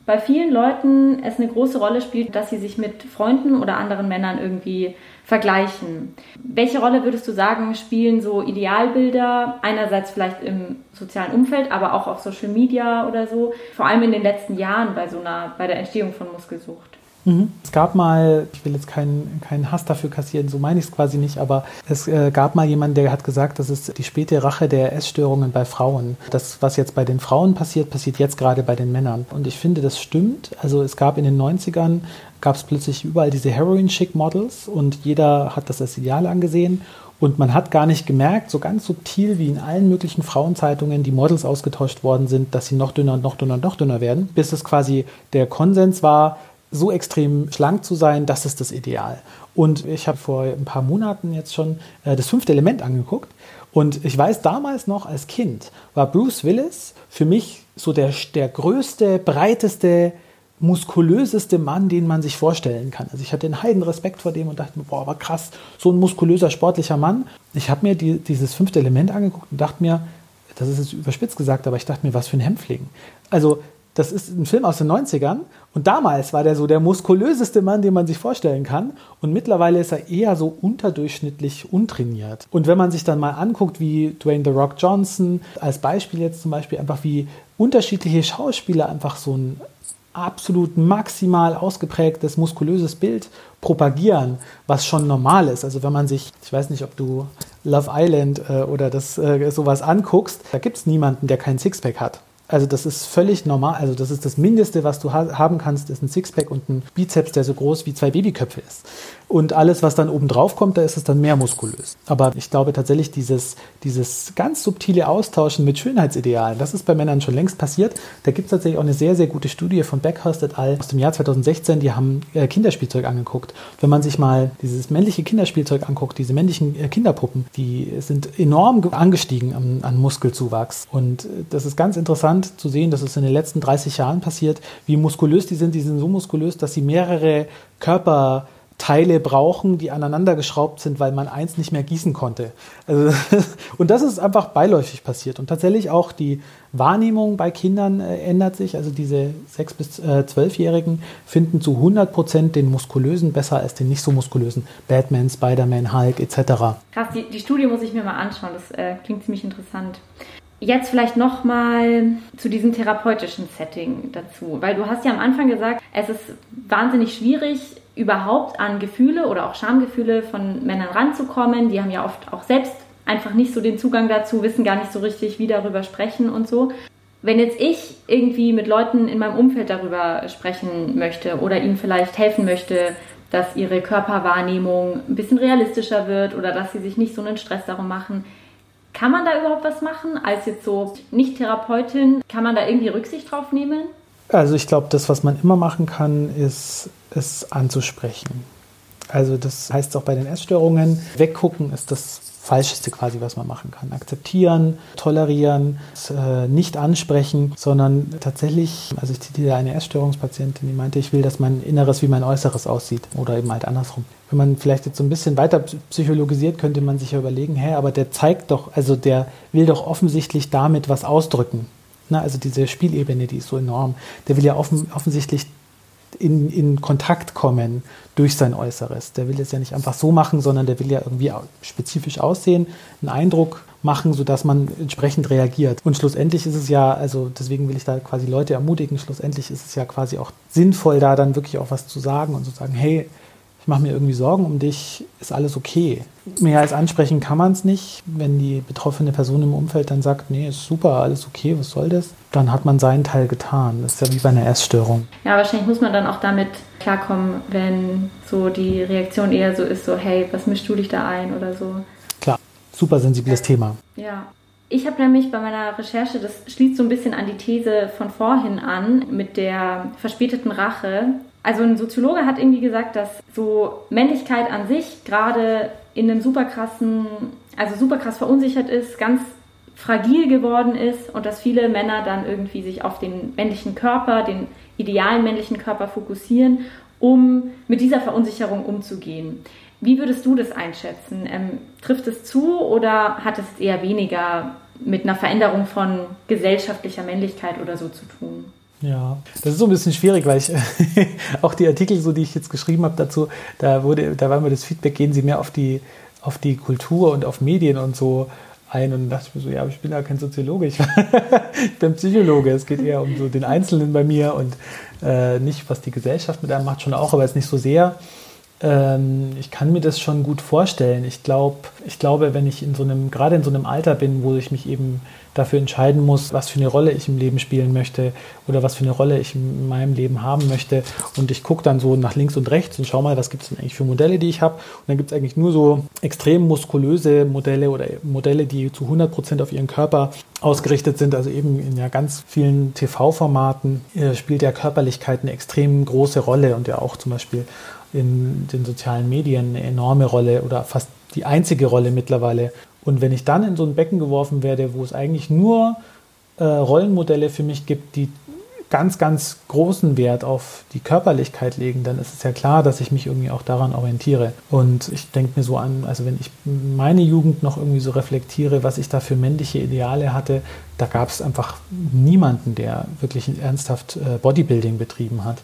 bei vielen Leuten es eine große Rolle spielt, dass sie sich mit Freunden oder anderen Männern irgendwie vergleichen. Welche Rolle würdest du sagen, spielen so Idealbilder einerseits vielleicht im sozialen Umfeld, aber auch auf Social Media oder so, vor allem in den letzten Jahren bei so einer, bei der Entstehung von Muskelsucht? Mhm. Es gab mal, ich will jetzt keinen, keinen Hass dafür kassieren, so meine ich es quasi nicht, aber es äh, gab mal jemanden, der hat gesagt, das ist die späte Rache der Essstörungen bei Frauen. Das, was jetzt bei den Frauen passiert, passiert jetzt gerade bei den Männern. Und ich finde, das stimmt. Also es gab in den 90ern, gab es plötzlich überall diese Heroin-Chic-Models und jeder hat das als Ideal angesehen. Und man hat gar nicht gemerkt, so ganz subtil wie in allen möglichen Frauenzeitungen die Models ausgetauscht worden sind, dass sie noch dünner und noch dünner und noch dünner werden, bis es quasi der Konsens war, so extrem schlank zu sein, das ist das Ideal. Und ich habe vor ein paar Monaten jetzt schon äh, das fünfte Element angeguckt. Und ich weiß damals noch als Kind war Bruce Willis für mich so der, der größte, breiteste, muskulöseste Mann, den man sich vorstellen kann. Also ich hatte einen heiden Respekt vor dem und dachte mir, boah, aber krass, so ein muskulöser, sportlicher Mann. Ich habe mir die, dieses fünfte Element angeguckt und dachte mir, das ist jetzt überspitzt gesagt, aber ich dachte mir, was für ein Hemdpflegen. Also das ist ein Film aus den 90ern und damals war der so der muskulöseste Mann, den man sich vorstellen kann und mittlerweile ist er eher so unterdurchschnittlich untrainiert. Und wenn man sich dann mal anguckt, wie Dwayne The Rock Johnson als Beispiel jetzt zum Beispiel einfach wie unterschiedliche Schauspieler einfach so ein absolut maximal ausgeprägtes muskulöses Bild propagieren, was schon normal ist. Also wenn man sich, ich weiß nicht, ob du Love Island äh, oder das äh, sowas anguckst, da gibt es niemanden, der keinen Sixpack hat. Also das ist völlig normal. Also das ist das Mindeste, was du ha haben kannst, ist ein Sixpack und ein Bizeps, der so groß wie zwei Babyköpfe ist. Und alles, was dann oben drauf kommt, da ist es dann mehr muskulös. Aber ich glaube tatsächlich, dieses, dieses ganz subtile Austauschen mit Schönheitsidealen, das ist bei Männern schon längst passiert. Da gibt es tatsächlich auch eine sehr, sehr gute Studie von Beckhurst et al. aus dem Jahr 2016. Die haben äh, Kinderspielzeug angeguckt. Wenn man sich mal dieses männliche Kinderspielzeug anguckt, diese männlichen äh, Kinderpuppen, die sind enorm angestiegen an, an Muskelzuwachs. Und äh, das ist ganz interessant zu sehen, dass es in den letzten 30 Jahren passiert, wie muskulös die sind. Die sind so muskulös, dass sie mehrere Körper Teile brauchen, die aneinander geschraubt sind, weil man eins nicht mehr gießen konnte. Also, [LAUGHS] und das ist einfach beiläufig passiert. Und tatsächlich auch die Wahrnehmung bei Kindern äh, ändert sich. Also diese 6- bis äh, 12-Jährigen finden zu 100 Prozent den muskulösen besser als den nicht so muskulösen. Batman, Spider-Man, Hulk etc. Krass, die, die, Studie muss ich mir mal anschauen. Das äh, klingt ziemlich interessant. Jetzt vielleicht nochmal zu diesem therapeutischen Setting dazu, weil du hast ja am Anfang gesagt, es ist wahnsinnig schwierig, überhaupt an Gefühle oder auch Schamgefühle von Männern ranzukommen. Die haben ja oft auch selbst einfach nicht so den Zugang dazu, wissen gar nicht so richtig, wie darüber sprechen und so. Wenn jetzt ich irgendwie mit Leuten in meinem Umfeld darüber sprechen möchte oder ihnen vielleicht helfen möchte, dass ihre Körperwahrnehmung ein bisschen realistischer wird oder dass sie sich nicht so einen Stress darum machen, kann man da überhaupt was machen? Als jetzt so Nicht-Therapeutin, kann man da irgendwie Rücksicht drauf nehmen? Also ich glaube, das, was man immer machen kann, ist es anzusprechen. Also das heißt auch bei den Essstörungen, weggucken ist das Falscheste quasi, was man machen kann. Akzeptieren, tolerieren, äh, nicht ansprechen, sondern tatsächlich, also ich zitiere eine Essstörungspatientin, die meinte, ich will, dass mein Inneres wie mein Äußeres aussieht oder eben halt andersrum. Wenn man vielleicht jetzt so ein bisschen weiter psychologisiert, könnte man sich ja überlegen, hä, aber der zeigt doch, also der will doch offensichtlich damit was ausdrücken. Na, also diese Spielebene, die ist so enorm. Der will ja offen, offensichtlich in, in Kontakt kommen durch sein Äußeres. Der will es ja nicht einfach so machen, sondern der will ja irgendwie spezifisch aussehen, einen Eindruck machen, sodass man entsprechend reagiert. Und schlussendlich ist es ja, also deswegen will ich da quasi Leute ermutigen, schlussendlich ist es ja quasi auch sinnvoll, da dann wirklich auch was zu sagen und zu sagen, hey, ich mache mir irgendwie Sorgen um dich, ist alles okay. Mehr als ansprechen kann man es nicht. Wenn die betroffene Person im Umfeld dann sagt, nee, ist super, alles okay, was soll das? Dann hat man seinen Teil getan. Das ist ja wie bei einer Essstörung. Ja, wahrscheinlich muss man dann auch damit klarkommen, wenn so die Reaktion eher so ist, so, hey, was mischst du dich da ein oder so. Klar, super sensibles Thema. Ja. Ich habe nämlich bei meiner Recherche, das schließt so ein bisschen an die These von vorhin an, mit der verspäteten Rache, also ein Soziologe hat irgendwie gesagt, dass so Männlichkeit an sich gerade in einem super krassen, also super krass verunsichert ist, ganz fragil geworden ist und dass viele Männer dann irgendwie sich auf den männlichen Körper, den idealen männlichen Körper fokussieren, um mit dieser Verunsicherung umzugehen. Wie würdest du das einschätzen? Ähm, trifft es zu oder hat es eher weniger mit einer Veränderung von gesellschaftlicher Männlichkeit oder so zu tun? Ja, das ist so ein bisschen schwierig, weil ich [LAUGHS] auch die Artikel, so die ich jetzt geschrieben habe dazu, da wurde, da war mir das Feedback, gehen Sie mehr auf die, auf die Kultur und auf Medien und so ein und dachte ich mir so, ja, aber ich bin ja kein Soziologe, [LAUGHS] ich, bin Psychologe. Es geht eher um so den Einzelnen bei mir und äh, nicht, was die Gesellschaft mit einem macht, schon auch, aber jetzt nicht so sehr. Ähm, ich kann mir das schon gut vorstellen. Ich glaube, ich glaube, wenn ich in so einem, gerade in so einem Alter bin, wo ich mich eben dafür entscheiden muss, was für eine Rolle ich im Leben spielen möchte oder was für eine Rolle ich in meinem Leben haben möchte. Und ich gucke dann so nach links und rechts und schaue mal, was gibt es denn eigentlich für Modelle, die ich habe. Und dann gibt es eigentlich nur so extrem muskulöse Modelle oder Modelle, die zu 100 Prozent auf ihren Körper ausgerichtet sind. Also eben in ja ganz vielen TV-Formaten äh, spielt ja Körperlichkeit eine extrem große Rolle und ja auch zum Beispiel in den sozialen Medien eine enorme Rolle oder fast die einzige Rolle mittlerweile. Und wenn ich dann in so ein Becken geworfen werde, wo es eigentlich nur äh, Rollenmodelle für mich gibt, die ganz, ganz großen Wert auf die Körperlichkeit legen, dann ist es ja klar, dass ich mich irgendwie auch daran orientiere. Und ich denke mir so an, also wenn ich meine Jugend noch irgendwie so reflektiere, was ich da für männliche Ideale hatte, da gab es einfach niemanden, der wirklich ernsthaft äh, Bodybuilding betrieben hat.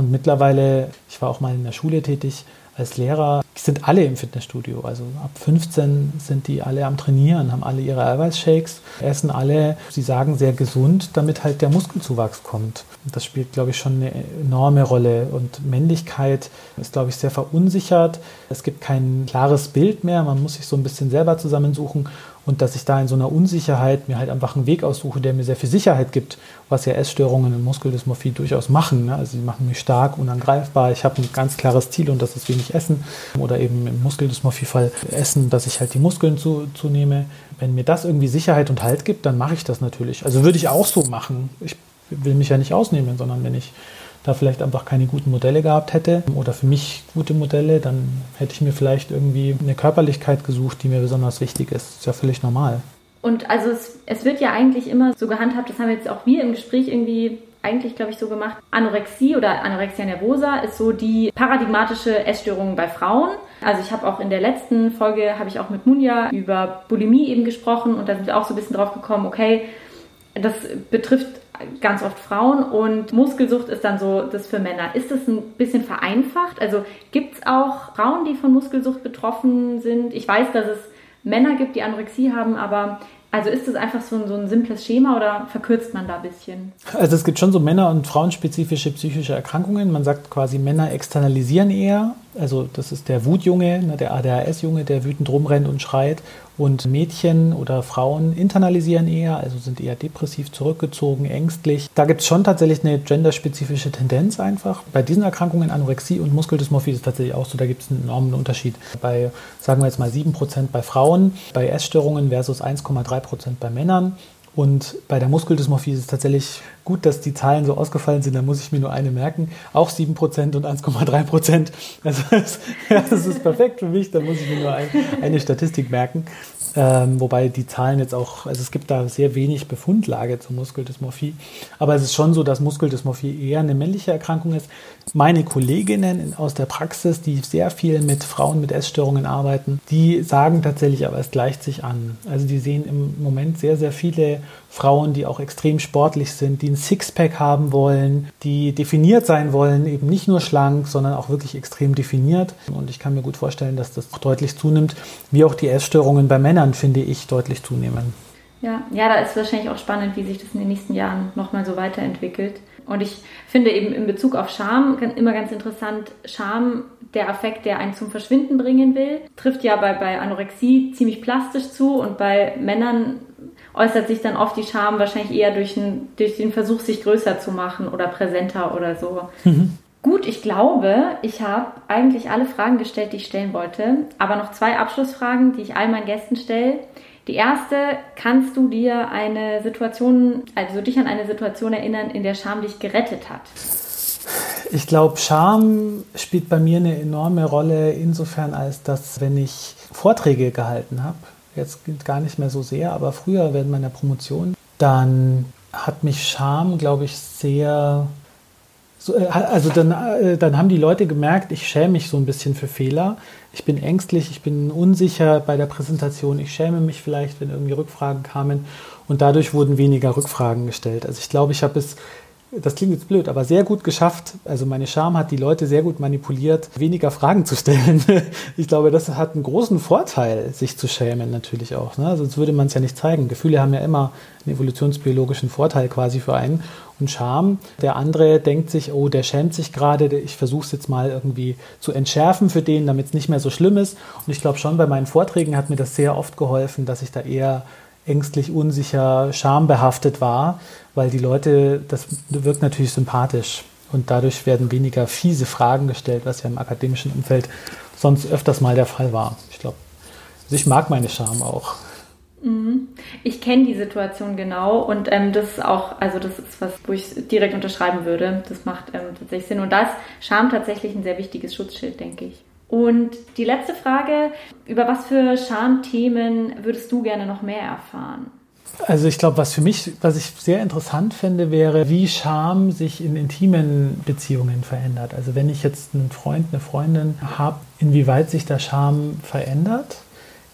Und mittlerweile, ich war auch mal in der Schule tätig, als Lehrer sind alle im Fitnessstudio. Also ab 15 sind die alle am Trainieren, haben alle ihre Eiweißshakes, essen alle, sie sagen sehr gesund, damit halt der Muskelzuwachs kommt. Das spielt, glaube ich, schon eine enorme Rolle. Und Männlichkeit ist, glaube ich, sehr verunsichert. Es gibt kein klares Bild mehr. Man muss sich so ein bisschen selber zusammensuchen und dass ich da in so einer Unsicherheit mir halt einfach einen Weg aussuche, der mir sehr viel Sicherheit gibt, was ja Essstörungen und Muskeldysmorphie durchaus machen. Ne? Also sie machen mich stark, unangreifbar. Ich habe ein ganz klares Ziel und das ist wenig Essen oder eben im Muskeldysmorphie-Fall Essen, dass ich halt die Muskeln zu, zunehme. Wenn mir das irgendwie Sicherheit und Halt gibt, dann mache ich das natürlich. Also würde ich auch so machen. Ich will mich ja nicht ausnehmen, sondern wenn ich da vielleicht einfach keine guten Modelle gehabt hätte oder für mich gute Modelle, dann hätte ich mir vielleicht irgendwie eine Körperlichkeit gesucht, die mir besonders wichtig ist. Ist ja völlig normal. Und also es, es wird ja eigentlich immer so gehandhabt, das haben jetzt auch wir im Gespräch irgendwie eigentlich, glaube ich, so gemacht. Anorexie oder Anorexia nervosa ist so die paradigmatische Essstörung bei Frauen. Also ich habe auch in der letzten Folge, habe ich auch mit Munja über Bulimie eben gesprochen und da sind wir auch so ein bisschen drauf gekommen, okay, das betrifft ganz oft Frauen und Muskelsucht ist dann so das für Männer. Ist das ein bisschen vereinfacht? Also gibt es auch Frauen, die von Muskelsucht betroffen sind? Ich weiß, dass es Männer gibt, die Anorexie haben, aber also ist das einfach so ein, so ein simples Schema oder verkürzt man da ein bisschen? Also es gibt schon so Männer- und frauenspezifische psychische Erkrankungen. Man sagt quasi, Männer externalisieren eher. Also das ist der Wutjunge, ne, der ADHS-Junge, der wütend rumrennt und schreit. Und Mädchen oder Frauen internalisieren eher, also sind eher depressiv, zurückgezogen, ängstlich. Da gibt es schon tatsächlich eine genderspezifische Tendenz einfach. Bei diesen Erkrankungen, Anorexie und Muskeldysmorphie, ist es tatsächlich auch so, da gibt es einen enormen Unterschied. Bei, sagen wir jetzt mal, 7% bei Frauen, bei Essstörungen versus 1,3% bei Männern. Und bei der Muskeldysmorphie ist es tatsächlich gut, dass die Zahlen so ausgefallen sind, da muss ich mir nur eine merken. Auch 7% und 1,3%. [LAUGHS] Also ja, das ist perfekt für mich, da muss ich mir nur ein, eine Statistik merken. Ähm, wobei die Zahlen jetzt auch, also es gibt da sehr wenig Befundlage zur Muskeldysmorphie. Aber es ist schon so, dass Muskeldysmorphie eher eine männliche Erkrankung ist. Meine Kolleginnen aus der Praxis, die sehr viel mit Frauen mit Essstörungen arbeiten, die sagen tatsächlich, aber es gleicht sich an. Also die sehen im Moment sehr, sehr viele Frauen, die auch extrem sportlich sind, die ein Sixpack haben wollen, die definiert sein wollen, eben nicht nur schlank, sondern auch wirklich extrem definiert. Und ich kann mir gut vorstellen, dass das auch deutlich zunimmt, wie auch die Essstörungen bei Männern, finde ich, deutlich zunehmen. Ja, ja, da ist wahrscheinlich auch spannend, wie sich das in den nächsten Jahren nochmal so weiterentwickelt. Und ich finde eben in Bezug auf Scham immer ganz interessant, Scham, der Affekt, der einen zum Verschwinden bringen will, trifft ja bei, bei Anorexie ziemlich plastisch zu und bei Männern äußert sich dann oft die Scham wahrscheinlich eher durch, ein, durch den Versuch, sich größer zu machen oder präsenter oder so. Mhm. Gut, ich glaube, ich habe eigentlich alle Fragen gestellt, die ich stellen wollte, aber noch zwei Abschlussfragen, die ich all meinen Gästen stelle. Die erste, kannst du dir eine Situation, also dich an eine Situation erinnern, in der Scham dich gerettet hat? Ich glaube, Scham spielt bei mir eine enorme Rolle insofern, als dass, wenn ich Vorträge gehalten habe, jetzt gar nicht mehr so sehr, aber früher während meiner Promotion, dann hat mich Scham, glaube ich, sehr. So, äh, also dann, äh, dann haben die Leute gemerkt, ich schäme mich so ein bisschen für Fehler. Ich bin ängstlich, ich bin unsicher bei der Präsentation, ich schäme mich vielleicht, wenn irgendwie Rückfragen kamen. Und dadurch wurden weniger Rückfragen gestellt. Also ich glaube, ich habe es das klingt jetzt blöd, aber sehr gut geschafft. Also meine Scham hat die Leute sehr gut manipuliert, weniger Fragen zu stellen. [LAUGHS] Ich glaube, das hat einen großen Vorteil, sich zu schämen natürlich auch. Ne? Sonst würde man es ja nicht zeigen. Gefühle haben ja immer einen evolutionsbiologischen Vorteil quasi für einen. Und Scham, der andere denkt sich, oh, der schämt sich gerade, ich versuche es jetzt mal irgendwie zu entschärfen für den, damit es nicht mehr so schlimm ist. Und ich glaube schon, bei meinen Vorträgen hat mir das sehr oft geholfen, dass ich da eher ängstlich, unsicher, schambehaftet war, weil die Leute, das wirkt natürlich sympathisch und dadurch werden weniger fiese Fragen gestellt, was ja im akademischen Umfeld sonst öfters mal der Fall war. Ich glaube, also ich mag meine Scham auch. Mhm. Ich kenne die Situation genau und ähm, das ist auch, also das ist was, wo ich direkt unterschreiben würde. Das macht ähm, tatsächlich Sinn und das Scham tatsächlich ein sehr wichtiges Schutzschild, denke ich. Und die letzte Frage, über was für Schamthemen würdest du gerne noch mehr erfahren? Also ich glaube, was für mich, was ich sehr interessant finde, wäre, wie Scham sich in intimen Beziehungen verändert. Also wenn ich jetzt einen Freund, eine Freundin habe, inwieweit sich da Scham verändert,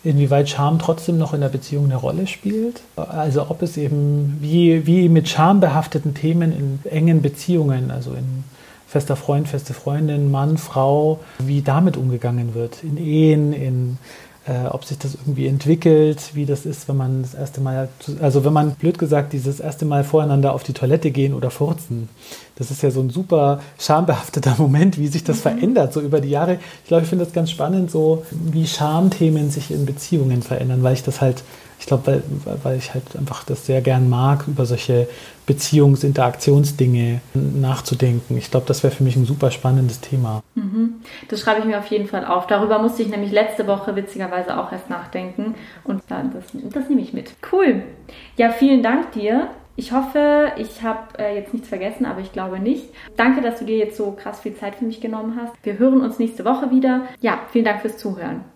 inwieweit Scham trotzdem noch in der Beziehung eine Rolle spielt. Also ob es eben wie, wie mit schambehafteten Themen in engen Beziehungen, also in fester Freund, feste Freundin, Mann, Frau, wie damit umgegangen wird, in Ehen, in äh, ob sich das irgendwie entwickelt, wie das ist, wenn man das erste Mal, also wenn man blöd gesagt dieses erste Mal voreinander auf die Toilette gehen oder furzen. Das ist ja so ein super schambehafteter [LAUGHS] Moment, wie sich das mhm. verändert, so über die Jahre. Ich glaube, ich finde das ganz spannend, so wie Schamthemen sich in Beziehungen verändern, weil ich das halt ich glaube, weil, weil ich halt einfach das sehr gern mag, über solche Beziehungsinteraktionsdinge nachzudenken. Ich glaube, das wäre für mich ein super spannendes Thema. Mhm. Das schreibe ich mir auf jeden Fall auf. Darüber musste ich nämlich letzte Woche witzigerweise auch erst nachdenken. Und das, das nehme ich mit. Cool. Ja, vielen Dank dir. Ich hoffe, ich habe äh, jetzt nichts vergessen, aber ich glaube nicht. Danke, dass du dir jetzt so krass viel Zeit für mich genommen hast. Wir hören uns nächste Woche wieder. Ja, vielen Dank fürs Zuhören.